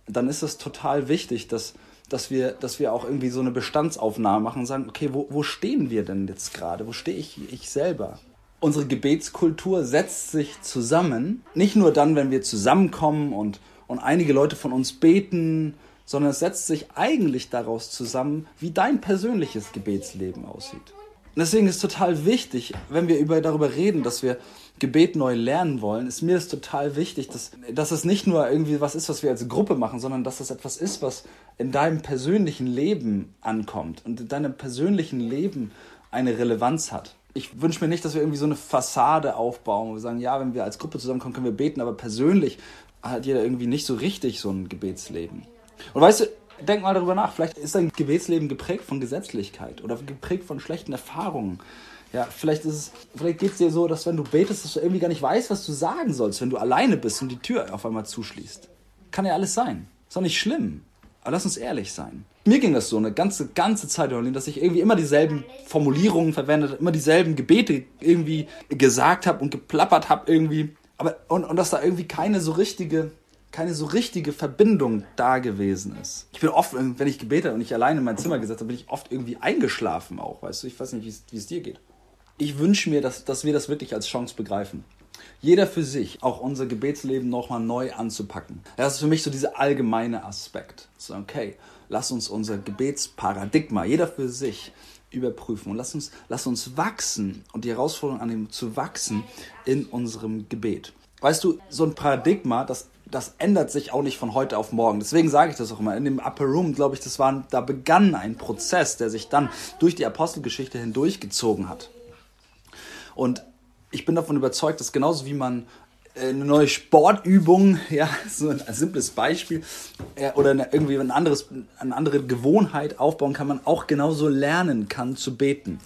dann ist es total wichtig, dass dass wir, dass wir auch irgendwie so eine Bestandsaufnahme machen und sagen, okay, wo, wo stehen wir denn jetzt gerade? Wo stehe ich, ich selber? Unsere Gebetskultur setzt sich zusammen, nicht nur dann, wenn wir zusammenkommen und, und einige Leute von uns beten, sondern es setzt sich eigentlich daraus zusammen, wie dein persönliches Gebetsleben aussieht. Und deswegen ist total wichtig, wenn wir über, darüber reden, dass wir Gebet neu lernen wollen, ist mir das total wichtig, dass, dass es nicht nur irgendwie was ist, was wir als Gruppe machen, sondern dass es etwas ist, was in deinem persönlichen Leben ankommt und in deinem persönlichen Leben eine Relevanz hat. Ich wünsche mir nicht, dass wir irgendwie so eine Fassade aufbauen, wo wir sagen, ja, wenn wir als Gruppe zusammenkommen, können wir beten, aber persönlich hat jeder irgendwie nicht so richtig so ein Gebetsleben. Und weißt du, Denk mal darüber nach. Vielleicht ist dein Gebetsleben geprägt von Gesetzlichkeit oder geprägt von schlechten Erfahrungen. Ja, vielleicht ist es, vielleicht geht es dir so, dass wenn du betest, dass du irgendwie gar nicht weißt, was du sagen sollst, wenn du alleine bist und die Tür auf einmal zuschließt. Kann ja alles sein. Ist doch nicht schlimm. Aber lass uns ehrlich sein. Mir ging das so eine ganze, ganze Zeit, dass ich irgendwie immer dieselben Formulierungen verwendet, immer dieselben Gebete irgendwie gesagt habe und geplappert habe irgendwie. Aber, und, und dass da irgendwie keine so richtige keine so richtige Verbindung da gewesen ist. Ich bin oft, wenn ich gebetet und ich alleine in mein Zimmer gesetzt habe, bin ich oft irgendwie eingeschlafen auch, weißt du? Ich weiß nicht, wie es dir geht. Ich wünsche mir, dass, dass wir das wirklich als Chance begreifen. Jeder für sich, auch unser Gebetsleben nochmal neu anzupacken. Das ist für mich so dieser allgemeine Aspekt. So, okay, lass uns unser Gebetsparadigma, jeder für sich, überprüfen und lass uns, lass uns wachsen und die Herausforderung annehmen, zu wachsen in unserem Gebet. Weißt du, so ein Paradigma, das das ändert sich auch nicht von heute auf morgen. Deswegen sage ich das auch immer. In dem Upper Room, glaube ich, das war, da begann ein Prozess, der sich dann durch die Apostelgeschichte hindurchgezogen hat. Und ich bin davon überzeugt, dass genauso wie man äh, eine neue Sportübung, ja, so ein, simples Beispiel, äh, oder eine, irgendwie ein anderes, eine andere Gewohnheit aufbauen kann, man auch genauso lernen kann zu beten.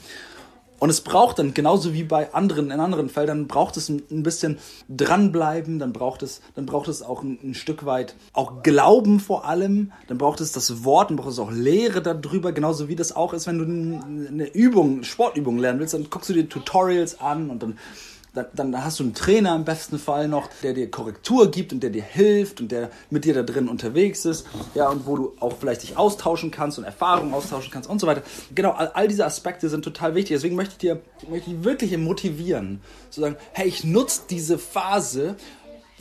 Und es braucht dann, genauso wie bei anderen, in anderen Feldern, braucht es ein, bisschen dranbleiben, dann braucht es, dann braucht es auch ein, ein, Stück weit auch Glauben vor allem, dann braucht es das Wort, dann braucht es auch Lehre darüber, genauso wie das auch ist, wenn du eine Übung, Sportübung lernen willst, dann guckst du dir Tutorials an und dann dann, dann hast du einen Trainer im besten Fall noch, der dir Korrektur gibt und der dir hilft und der mit dir da drin unterwegs ist, ja, und wo du auch vielleicht dich austauschen kannst und Erfahrungen austauschen kannst und so weiter. Genau, all, all diese Aspekte sind total wichtig. Deswegen möchte ich dir möchte ich wirklich motivieren, zu sagen, hey, ich nutze diese Phase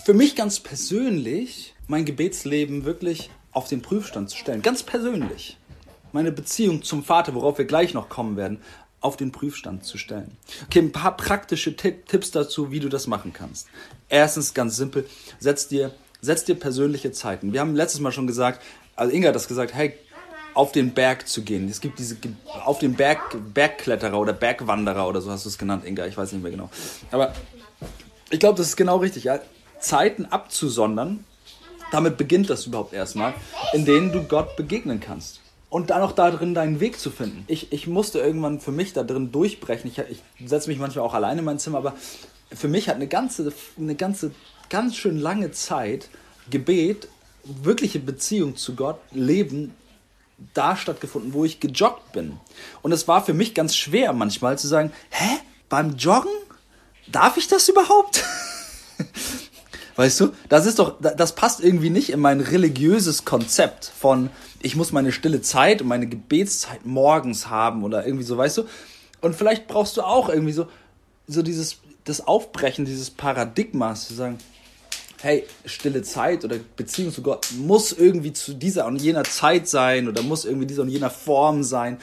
für mich ganz persönlich, mein Gebetsleben wirklich auf den Prüfstand zu stellen. Ganz persönlich meine Beziehung zum Vater, worauf wir gleich noch kommen werden, auf den Prüfstand zu stellen. Okay, ein paar praktische Tipps dazu, wie du das machen kannst. Erstens ganz simpel, setz dir, setz dir persönliche Zeiten. Wir haben letztes Mal schon gesagt, also Inga hat das gesagt, hey, auf den Berg zu gehen. Es gibt diese auf den Berg Bergkletterer oder Bergwanderer oder so hast du es genannt, Inga, ich weiß nicht mehr genau. Aber ich glaube, das ist genau richtig, ja. Zeiten abzusondern, damit beginnt das überhaupt erstmal, in denen du Gott begegnen kannst und dann auch da drin deinen Weg zu finden. Ich, ich musste irgendwann für mich da drin durchbrechen. Ich, ich setze mich manchmal auch alleine in mein Zimmer, aber für mich hat eine ganze, eine ganze, ganz schön lange Zeit Gebet, wirkliche Beziehung zu Gott, Leben da stattgefunden, wo ich gejoggt bin. Und es war für mich ganz schwer manchmal zu sagen, hä, beim Joggen? Darf ich das überhaupt? Weißt du, das ist doch, das passt irgendwie nicht in mein religiöses Konzept von, ich muss meine stille Zeit und meine Gebetszeit morgens haben oder irgendwie so, weißt du? Und vielleicht brauchst du auch irgendwie so, so dieses, das Aufbrechen dieses Paradigmas zu sagen, hey, stille Zeit oder Beziehung zu Gott muss irgendwie zu dieser und jener Zeit sein oder muss irgendwie dieser und jener Form sein.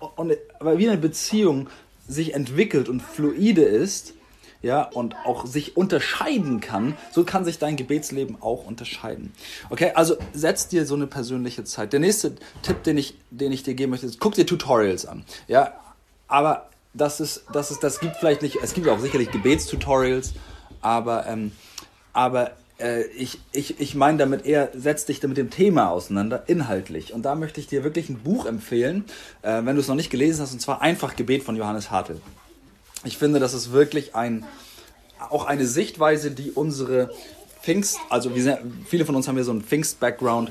Und, und, aber wie eine Beziehung sich entwickelt und fluide ist, ja, und auch sich unterscheiden kann, so kann sich dein Gebetsleben auch unterscheiden. Okay, also setz dir so eine persönliche Zeit. Der nächste Tipp, den ich, den ich dir geben möchte, ist, guck dir Tutorials an. Ja, aber das ist, das ist, das gibt vielleicht nicht, es gibt auch sicherlich Gebetstutorials, aber, ähm, aber äh, ich, ich, ich meine damit eher, setz dich mit dem Thema auseinander, inhaltlich. Und da möchte ich dir wirklich ein Buch empfehlen, äh, wenn du es noch nicht gelesen hast, und zwar Einfach Gebet von Johannes Hartl. Ich finde, das ist wirklich ein, auch eine Sichtweise, die unsere Pfingst, also wir viele von uns haben ja so einen Pfingst-Background,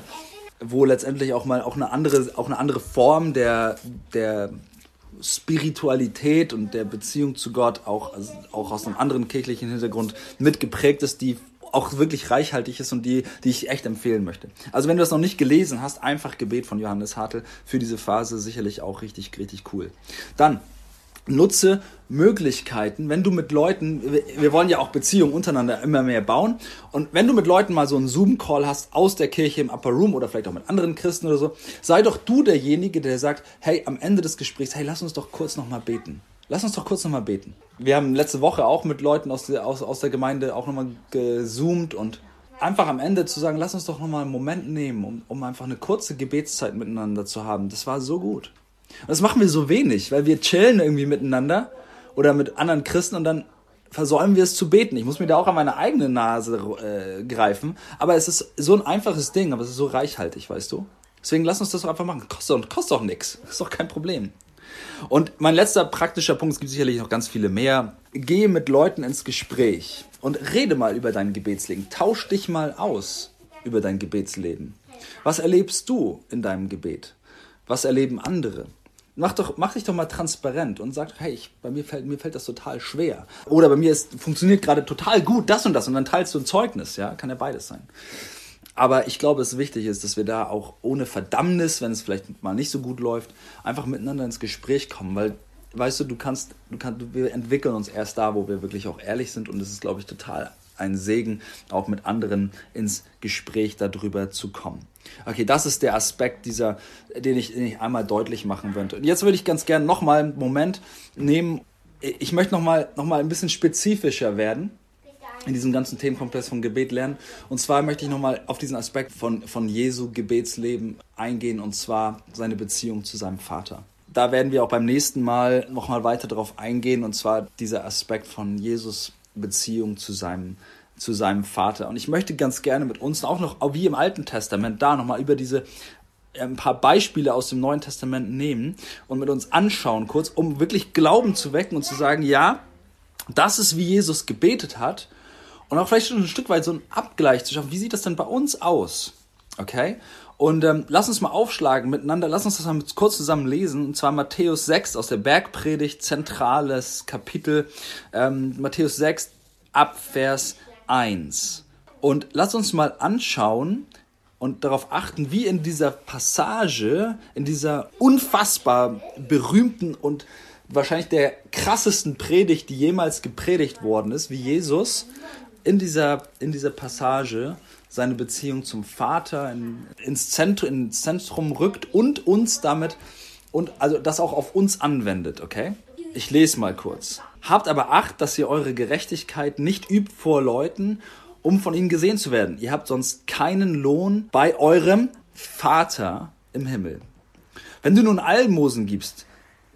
wo letztendlich auch mal auch eine andere, auch eine andere Form der, der Spiritualität und der Beziehung zu Gott auch, also auch aus einem anderen kirchlichen Hintergrund mitgeprägt ist, die auch wirklich reichhaltig ist und die, die ich echt empfehlen möchte. Also wenn du das noch nicht gelesen hast, einfach Gebet von Johannes Hartl für diese Phase sicherlich auch richtig, richtig cool. Dann nutze Möglichkeiten, wenn du mit Leuten, wir wollen ja auch Beziehungen untereinander immer mehr bauen und wenn du mit Leuten mal so einen Zoom-Call hast aus der Kirche im Upper Room oder vielleicht auch mit anderen Christen oder so, sei doch du derjenige, der sagt, hey, am Ende des Gesprächs, hey, lass uns doch kurz nochmal beten. Lass uns doch kurz nochmal beten. Wir haben letzte Woche auch mit Leuten aus der, aus, aus der Gemeinde auch nochmal gezoomt und einfach am Ende zu sagen, lass uns doch nochmal einen Moment nehmen, um, um einfach eine kurze Gebetszeit miteinander zu haben. Das war so gut. Und das machen wir so wenig, weil wir chillen irgendwie miteinander oder mit anderen Christen und dann versäumen wir es zu beten. Ich muss mir da auch an meine eigene Nase äh, greifen. Aber es ist so ein einfaches Ding, aber es ist so reichhaltig, weißt du? Deswegen lass uns das doch einfach machen. Kostet doch, kostet doch nichts. Ist doch kein Problem. Und mein letzter praktischer Punkt, es gibt sicherlich noch ganz viele mehr. Gehe mit Leuten ins Gespräch und rede mal über dein Gebetsleben. Tausch dich mal aus über dein Gebetsleben. Was erlebst du in deinem Gebet? Was erleben andere? Mach, doch, mach dich doch mal transparent und sag, hey, ich, bei mir fällt, mir fällt das total schwer. Oder bei mir ist, funktioniert gerade total gut das und das und dann teilst du ein Zeugnis, ja, kann ja beides sein. Aber ich glaube, es wichtig ist, dass wir da auch ohne Verdammnis, wenn es vielleicht mal nicht so gut läuft, einfach miteinander ins Gespräch kommen, weil, weißt du, du kannst, du kannst, wir entwickeln uns erst da, wo wir wirklich auch ehrlich sind und es ist, glaube ich, total ein Segen, auch mit anderen ins Gespräch darüber zu kommen. Okay, das ist der Aspekt dieser, den ich, den ich einmal deutlich machen wollte. Und jetzt würde ich ganz gerne nochmal einen Moment nehmen. Ich möchte nochmal noch mal ein bisschen spezifischer werden in diesem ganzen Themenkomplex von Gebet lernen. Und zwar möchte ich nochmal auf diesen Aspekt von, von Jesu Gebetsleben eingehen, und zwar seine Beziehung zu seinem Vater. Da werden wir auch beim nächsten Mal nochmal weiter darauf eingehen, und zwar dieser Aspekt von Jesus Beziehung zu seinem, zu seinem Vater. Und ich möchte ganz gerne mit uns auch noch, wie im Alten Testament, da nochmal über diese äh, ein paar Beispiele aus dem Neuen Testament nehmen und mit uns anschauen kurz, um wirklich Glauben zu wecken und zu sagen, ja, das ist, wie Jesus gebetet hat und auch vielleicht schon ein Stück weit so einen Abgleich zu schaffen. Wie sieht das denn bei uns aus? Okay? Und ähm, lass uns mal aufschlagen miteinander, lass uns das mal kurz zusammen lesen. Und zwar Matthäus 6 aus der Bergpredigt, zentrales Kapitel. Ähm, Matthäus 6 ab Vers 1. Und lass uns mal anschauen und darauf achten, wie in dieser Passage, in dieser unfassbar berühmten und wahrscheinlich der krassesten Predigt, die jemals gepredigt worden ist, wie Jesus in dieser, in dieser Passage seine Beziehung zum Vater in, ins, Zentrum, ins Zentrum rückt und uns damit und also das auch auf uns anwendet, okay? Ich lese mal kurz. Habt aber Acht, dass ihr eure Gerechtigkeit nicht übt vor Leuten, um von ihnen gesehen zu werden. Ihr habt sonst keinen Lohn bei eurem Vater im Himmel. Wenn du nun Almosen gibst,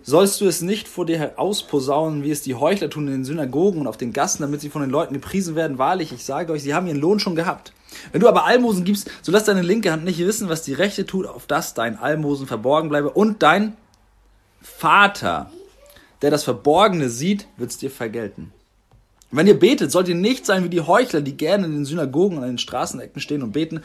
sollst du es nicht vor dir ausposaunen, wie es die Heuchler tun in den Synagogen und auf den Gassen, damit sie von den Leuten gepriesen werden. Wahrlich, ich sage euch, sie haben ihren Lohn schon gehabt. Wenn du aber Almosen gibst, so lass deine linke Hand nicht wissen, was die rechte tut, auf dass dein Almosen verborgen bleibe. Und dein Vater, der das Verborgene sieht, wird es dir vergelten. Wenn ihr betet, sollt ihr nicht sein wie die Heuchler, die gerne in den Synagogen und an den Straßenecken stehen und beten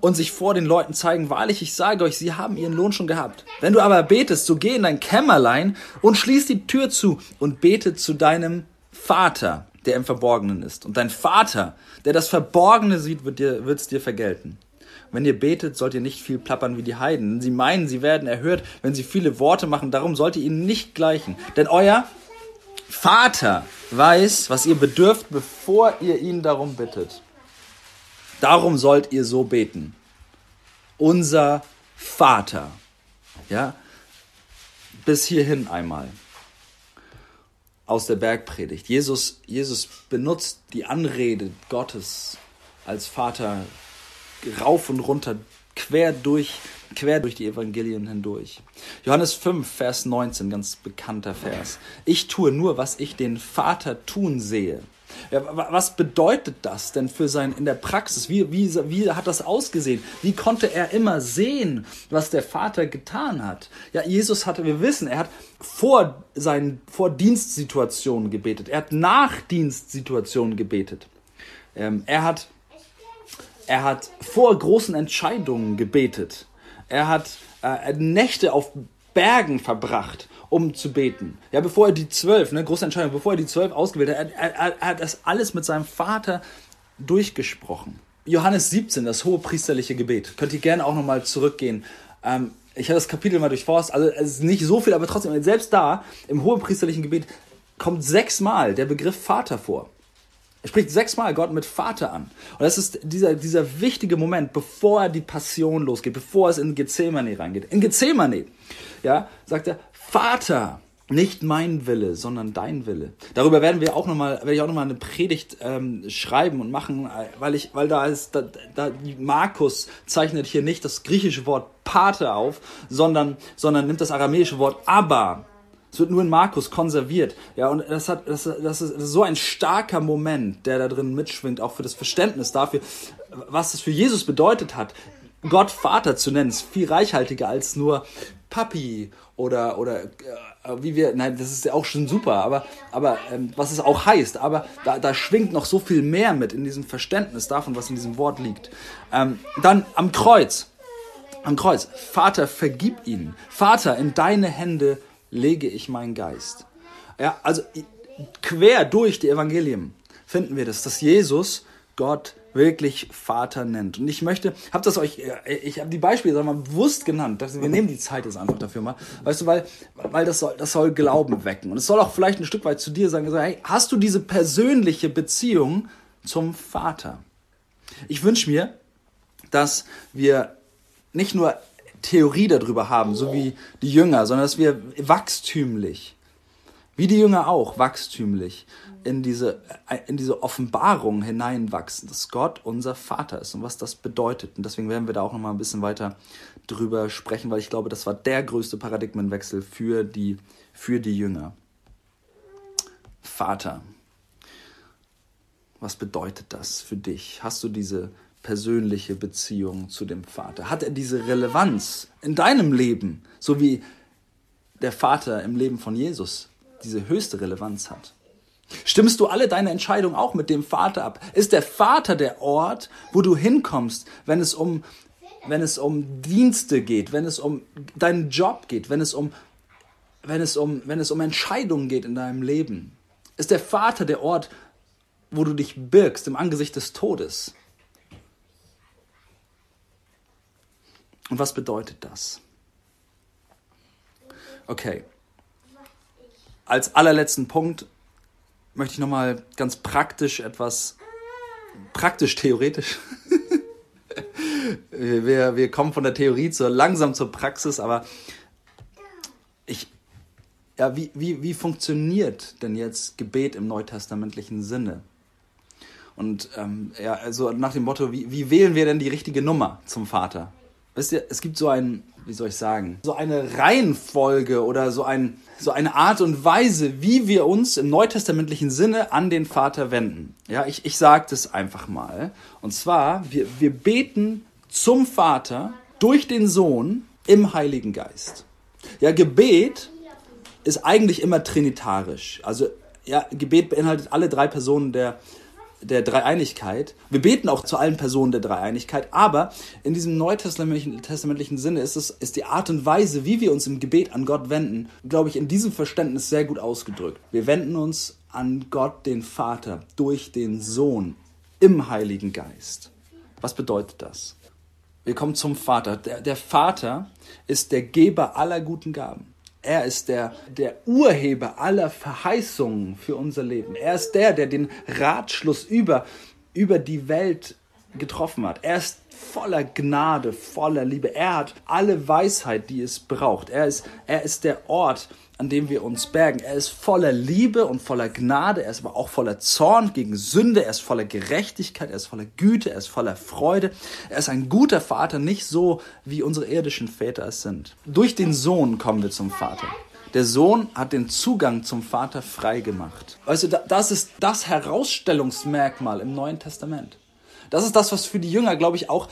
und sich vor den Leuten zeigen. Wahrlich, ich sage euch, sie haben ihren Lohn schon gehabt. Wenn du aber betest, so geh in dein Kämmerlein und schließ die Tür zu und bete zu deinem Vater, der im Verborgenen ist. Und dein Vater, der das Verborgene sieht, wird dir, wird's dir vergelten. Wenn ihr betet, sollt ihr nicht viel plappern wie die Heiden. Sie meinen, sie werden erhört, wenn sie viele Worte machen. Darum sollt ihr ihnen nicht gleichen. Denn euer Vater weiß, was ihr bedürft, bevor ihr ihn darum bittet. Darum sollt ihr so beten. Unser Vater. Ja? Bis hierhin einmal aus der Bergpredigt. Jesus, Jesus benutzt die Anrede Gottes als Vater rauf und runter, quer durch quer durch die Evangelien hindurch. Johannes 5, Vers 19, ganz bekannter Vers. Ich tue nur, was ich den Vater tun sehe. Ja, was bedeutet das denn für sein in der Praxis? Wie, wie, wie hat das ausgesehen? Wie konnte er immer sehen, was der Vater getan hat? Ja, Jesus hatte, wir wissen, er hat vor seinen vor Dienstsituationen gebetet. Er hat nach Dienstsituationen gebetet. Ähm, er hat er hat vor großen Entscheidungen gebetet. Er hat äh, Nächte auf Bergen verbracht, um zu beten. Ja, bevor er die zwölf, ne, große Entscheidung, bevor er die zwölf ausgewählt hat, er, er, er hat das alles mit seinem Vater durchgesprochen. Johannes 17, das hohe priesterliche Gebet. Könnt ihr gerne auch nochmal zurückgehen. Ähm, ich habe das Kapitel mal durchforst, also es ist nicht so viel, aber trotzdem, selbst da, im hohen priesterlichen Gebet, kommt sechsmal der Begriff Vater vor. Er spricht sechsmal Gott mit Vater an. Und das ist dieser, dieser wichtige Moment, bevor er die Passion losgeht, bevor es in Gethsemane reingeht. In Gethsemane, ja, sagt er, Vater, nicht mein Wille, sondern dein Wille. Darüber werden wir auch noch mal, werde ich auch nochmal eine Predigt ähm, schreiben und machen, weil ich, weil da ist, da, da, Markus zeichnet hier nicht das griechische Wort Pater auf, sondern, sondern nimmt das aramäische Wort Abba es wird nur in Markus konserviert. Ja, und das, hat, das, das, ist, so ein starker Moment, der da drin mitschwingt, auch für das Verständnis dafür, was es für Jesus bedeutet hat, Gott Vater zu nennen. ist viel reichhaltiger als nur Papi oder, oder äh, wie wir, nein, das ist ja auch schon super, aber, aber ähm, was es auch heißt, aber da, da schwingt noch so viel mehr mit in diesem Verständnis davon, was in diesem Wort liegt. Ähm, dann am Kreuz. Am Kreuz. Vater, vergib ihnen. Vater, in deine Hände lege ich meinen Geist. Ja, also quer durch die Evangelien finden wir das, dass Jesus Gott wirklich Vater nennt. Und ich möchte, habt das euch, äh, ich habe die Beispiele sag mal, bewusst genannt. Dass wir nehmen die Zeit jetzt einfach dafür mal. Weißt du, weil, weil das soll, das soll Glauben wecken. Und es soll auch vielleicht ein Stück weit zu dir sagen, hey, hast du diese persönliche Beziehung zum Vater? Ich wünsche mir, dass wir nicht nur Theorie darüber haben, so wie die Jünger, sondern dass wir wachstümlich, wie die Jünger auch, wachstümlich in diese, in diese Offenbarung hineinwachsen, dass Gott unser Vater ist und was das bedeutet. Und deswegen werden wir da auch nochmal ein bisschen weiter drüber sprechen, weil ich glaube, das war der größte Paradigmenwechsel für die, für die Jünger. Vater. Was bedeutet das für dich? Hast du diese persönliche Beziehung zu dem Vater? Hat er diese Relevanz in deinem Leben, so wie der Vater im Leben von Jesus diese höchste Relevanz hat? Stimmst du alle deine Entscheidungen auch mit dem Vater ab? Ist der Vater der Ort, wo du hinkommst, wenn es um, wenn es um Dienste geht, wenn es um deinen Job geht, wenn es um, wenn es um, wenn es um Entscheidungen geht in deinem Leben? Ist der Vater der Ort, wo du dich birgst im Angesicht des Todes? Und was bedeutet das? Okay. Als allerletzten Punkt möchte ich nochmal ganz praktisch etwas, praktisch theoretisch. wir, wir kommen von der Theorie zur, langsam zur Praxis, aber ich, ja, wie, wie, wie funktioniert denn jetzt Gebet im neutestamentlichen Sinne? Und ähm, ja, also nach dem Motto, wie, wie wählen wir denn die richtige Nummer zum Vater? Wisst ihr, es gibt so ein, wie soll ich sagen, so eine Reihenfolge oder so, ein, so eine Art und Weise, wie wir uns im neutestamentlichen Sinne an den Vater wenden. Ja, ich, ich sage das einfach mal. Und zwar, wir, wir beten zum Vater durch den Sohn im Heiligen Geist. Ja, Gebet ist eigentlich immer trinitarisch. Also, ja, Gebet beinhaltet alle drei Personen der, der Dreieinigkeit. Wir beten auch zu allen Personen der Dreieinigkeit, aber in diesem neutestamentlichen Sinne ist es ist die Art und Weise, wie wir uns im Gebet an Gott wenden, glaube ich, in diesem Verständnis sehr gut ausgedrückt. Wir wenden uns an Gott, den Vater, durch den Sohn im Heiligen Geist. Was bedeutet das? Wir kommen zum Vater. Der, der Vater ist der Geber aller guten Gaben. Er ist der, der Urheber aller Verheißungen für unser Leben. Er ist der, der den Ratschluss über, über die Welt getroffen hat. Er ist voller Gnade, voller Liebe. Er hat alle Weisheit, die es braucht. Er ist, er ist der Ort, an dem wir uns bergen. Er ist voller Liebe und voller Gnade, er ist aber auch voller Zorn gegen Sünde, er ist voller Gerechtigkeit, er ist voller Güte, er ist voller Freude. Er ist ein guter Vater, nicht so wie unsere irdischen Väter es sind. Durch den Sohn kommen wir zum Vater. Der Sohn hat den Zugang zum Vater frei gemacht. Also das ist das Herausstellungsmerkmal im Neuen Testament. Das ist das, was für die Jünger, glaube ich, auch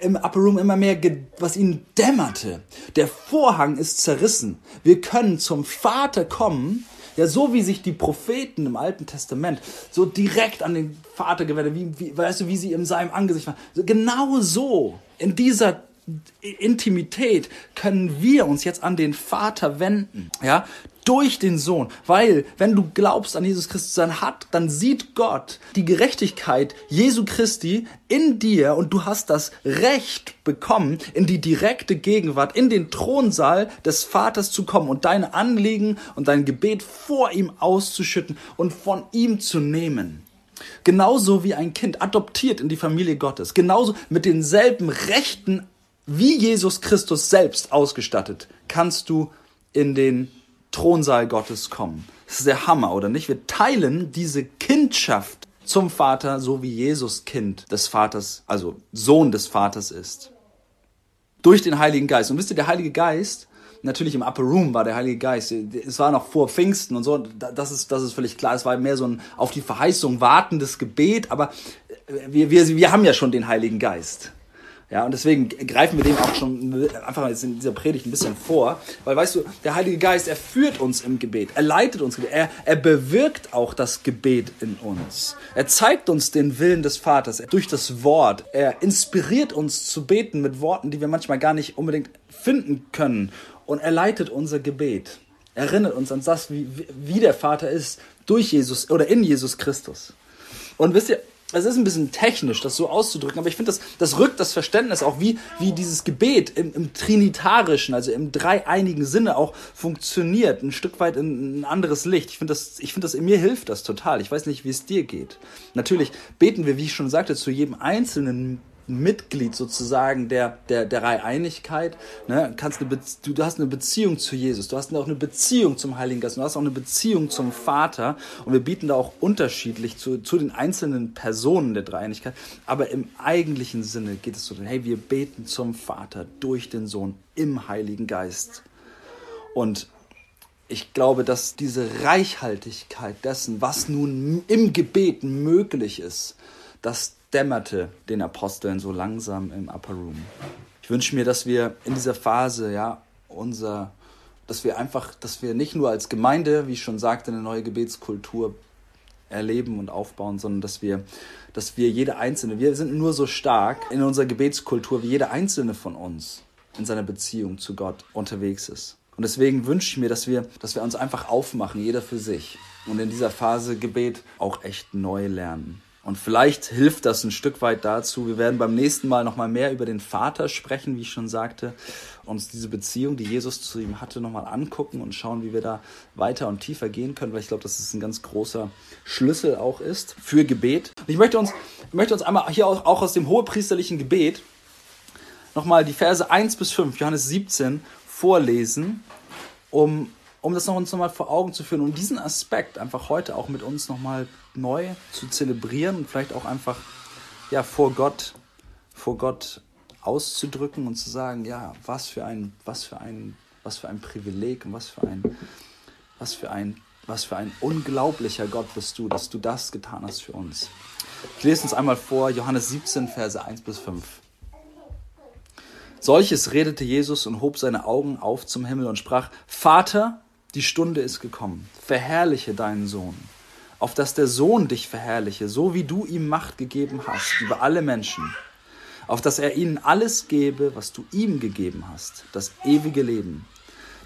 im Upper Room immer mehr, was ihnen dämmerte. Der Vorhang ist zerrissen. Wir können zum Vater kommen, ja, so wie sich die Propheten im Alten Testament so direkt an den Vater gewendet, wie, wie, weißt du, wie sie in seinem Angesicht waren. Genau so, in dieser Intimität können wir uns jetzt an den Vater wenden, ja, durch den Sohn. Weil, wenn du glaubst an Jesus Christus, dann hat, dann sieht Gott die Gerechtigkeit Jesu Christi in dir und du hast das Recht bekommen, in die direkte Gegenwart, in den Thronsaal des Vaters zu kommen und deine Anliegen und dein Gebet vor ihm auszuschütten und von ihm zu nehmen. Genauso wie ein Kind adoptiert in die Familie Gottes. Genauso mit denselben Rechten wie Jesus Christus selbst ausgestattet, kannst du in den Thronsaal Gottes kommen. Das ist der Hammer, oder nicht? Wir teilen diese Kindschaft zum Vater, so wie Jesus Kind des Vaters, also Sohn des Vaters ist. Durch den Heiligen Geist. Und wisst ihr, der Heilige Geist, natürlich im Upper Room war der Heilige Geist. Es war noch vor Pfingsten und so. Das ist, das ist völlig klar. Es war mehr so ein auf die Verheißung wartendes Gebet. Aber wir, wir, wir haben ja schon den Heiligen Geist. Ja, und deswegen greifen wir dem auch schon einfach jetzt in dieser Predigt ein bisschen vor, weil weißt du, der Heilige Geist, er führt uns im Gebet, er leitet uns, er, er bewirkt auch das Gebet in uns. Er zeigt uns den Willen des Vaters durch das Wort. Er inspiriert uns zu beten mit Worten, die wir manchmal gar nicht unbedingt finden können. Und er leitet unser Gebet. Erinnert uns an das, wie, wie der Vater ist, durch Jesus oder in Jesus Christus. Und wisst ihr, es ist ein bisschen technisch, das so auszudrücken, aber ich finde, das, das rückt das Verständnis auch, wie, wie dieses Gebet im, im trinitarischen, also im dreieinigen Sinne auch funktioniert, ein Stück weit in ein anderes Licht. Ich finde das, ich finde das, in mir hilft das total. Ich weiß nicht, wie es dir geht. Natürlich beten wir, wie ich schon sagte, zu jedem einzelnen Mitglied sozusagen der, der, der Einigkeit. Ne? Kannst eine du, du hast eine Beziehung zu Jesus, du hast auch eine Beziehung zum Heiligen Geist, du hast auch eine Beziehung zum Vater und wir bieten da auch unterschiedlich zu, zu den einzelnen Personen der Dreieinigkeit. Aber im eigentlichen Sinne geht es so, hey, wir beten zum Vater durch den Sohn im Heiligen Geist. Und ich glaube, dass diese Reichhaltigkeit dessen, was nun im Gebet möglich ist, dass dämmerte den Aposteln so langsam im Upper Room. Ich wünsche mir, dass wir in dieser Phase, ja, unser, dass wir einfach, dass wir nicht nur als Gemeinde, wie ich schon sagte, eine neue Gebetskultur erleben und aufbauen, sondern dass wir, dass wir jede einzelne, wir sind nur so stark in unserer Gebetskultur, wie jeder einzelne von uns in seiner Beziehung zu Gott unterwegs ist. Und deswegen wünsche ich mir, dass wir, dass wir uns einfach aufmachen, jeder für sich. Und in dieser Phase Gebet auch echt neu lernen. Und vielleicht hilft das ein Stück weit dazu. Wir werden beim nächsten Mal nochmal mehr über den Vater sprechen, wie ich schon sagte, uns diese Beziehung, die Jesus zu ihm hatte, nochmal angucken und schauen, wie wir da weiter und tiefer gehen können, weil ich glaube, dass es ein ganz großer Schlüssel auch ist für Gebet. Und ich möchte uns, möchte uns einmal hier auch, auch aus dem hohepriesterlichen Gebet nochmal die Verse 1 bis 5, Johannes 17, vorlesen, um um das noch uns nochmal vor Augen zu führen, um diesen Aspekt einfach heute auch mit uns nochmal neu zu zelebrieren und vielleicht auch einfach ja, vor Gott, vor Gott auszudrücken und zu sagen, ja, was für ein, was für ein, was für ein Privileg und was für ein, was für ein, was für ein unglaublicher Gott bist du, dass du das getan hast für uns. Ich lese uns einmal vor, Johannes 17, Verse 1 bis 5. Solches redete Jesus und hob seine Augen auf zum Himmel und sprach, Vater, die Stunde ist gekommen. Verherrliche deinen Sohn, auf dass der Sohn dich verherrliche, so wie du ihm Macht gegeben hast über alle Menschen, auf dass er ihnen alles gebe, was du ihm gegeben hast, das ewige Leben.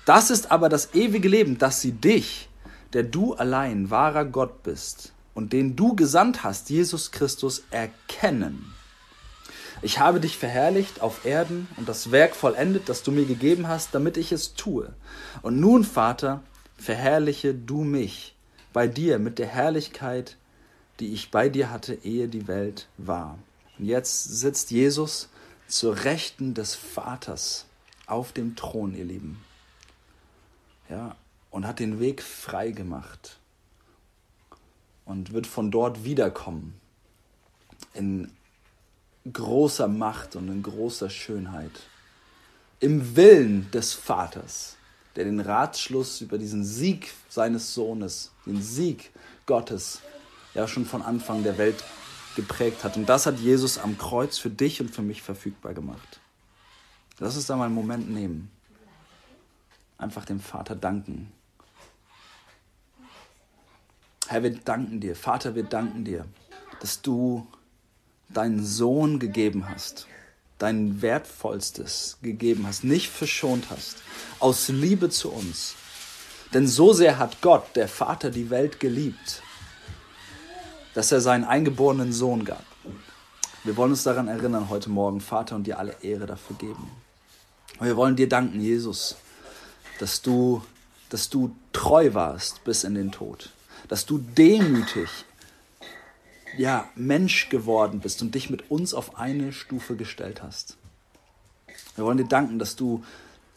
Das ist aber das ewige Leben, dass sie dich, der du allein wahrer Gott bist und den du gesandt hast, Jesus Christus, erkennen. Ich habe dich verherrlicht auf Erden und das Werk vollendet, das du mir gegeben hast, damit ich es tue. Und nun, Vater, verherrliche du mich bei dir mit der Herrlichkeit, die ich bei dir hatte, ehe die Welt war. Und jetzt sitzt Jesus zur Rechten des Vaters auf dem Thron, ihr Lieben. Ja, und hat den Weg frei gemacht und wird von dort wiederkommen in großer Macht und in großer Schönheit. Im Willen des Vaters, der den Ratschluss über diesen Sieg seines Sohnes, den Sieg Gottes, ja schon von Anfang der Welt geprägt hat. Und das hat Jesus am Kreuz für dich und für mich verfügbar gemacht. Lass uns da mal einen Moment nehmen. Einfach dem Vater danken. Herr, wir danken dir. Vater, wir danken dir, dass du deinen Sohn gegeben hast, dein Wertvollstes gegeben hast, nicht verschont hast, aus Liebe zu uns. Denn so sehr hat Gott, der Vater, die Welt geliebt, dass er seinen eingeborenen Sohn gab. Wir wollen uns daran erinnern heute Morgen, Vater, und dir alle Ehre dafür geben. Und wir wollen dir danken, Jesus, dass du, dass du treu warst bis in den Tod, dass du demütig ja, Mensch geworden bist und dich mit uns auf eine Stufe gestellt hast. Wir wollen dir danken, dass du,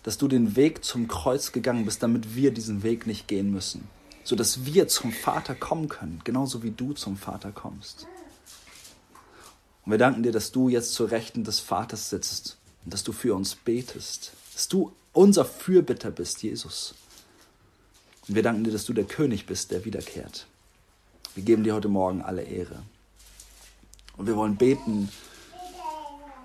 dass du den Weg zum Kreuz gegangen bist, damit wir diesen Weg nicht gehen müssen sodass wir zum Vater kommen können, genauso wie du zum Vater kommst. Und wir danken dir, dass du jetzt zur Rechten des Vaters sitzt und dass du für uns betest, dass du unser Fürbitter bist, Jesus. Und wir danken dir, dass du der König bist, der wiederkehrt. Wir geben dir heute Morgen alle Ehre. Und wir wollen beten,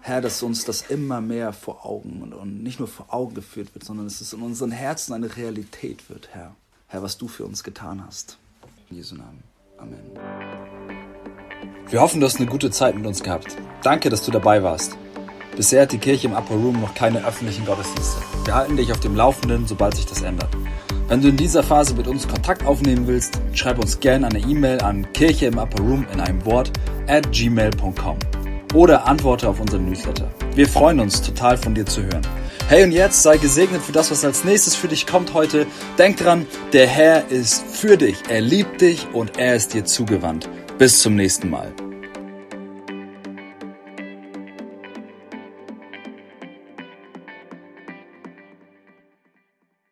Herr, dass uns das immer mehr vor Augen und, und nicht nur vor Augen geführt wird, sondern dass es in unseren Herzen eine Realität wird, Herr. Herr, was du für uns getan hast. In Jesu Namen. Amen. Wir hoffen, du hast eine gute Zeit mit uns gehabt. Danke, dass du dabei warst. Bisher hat die Kirche im Upper Room noch keine öffentlichen Gottesdienste. Wir halten dich auf dem Laufenden, sobald sich das ändert. Wenn du in dieser Phase mit uns Kontakt aufnehmen willst, schreib uns gerne eine E-Mail an kirche im Upper Room in einem Wort at gmail.com oder antworte auf unseren Newsletter. Wir freuen uns total von dir zu hören. Hey und jetzt sei gesegnet für das, was als nächstes für dich kommt heute. Denk dran, der Herr ist für dich, er liebt dich und er ist dir zugewandt. Bis zum nächsten Mal.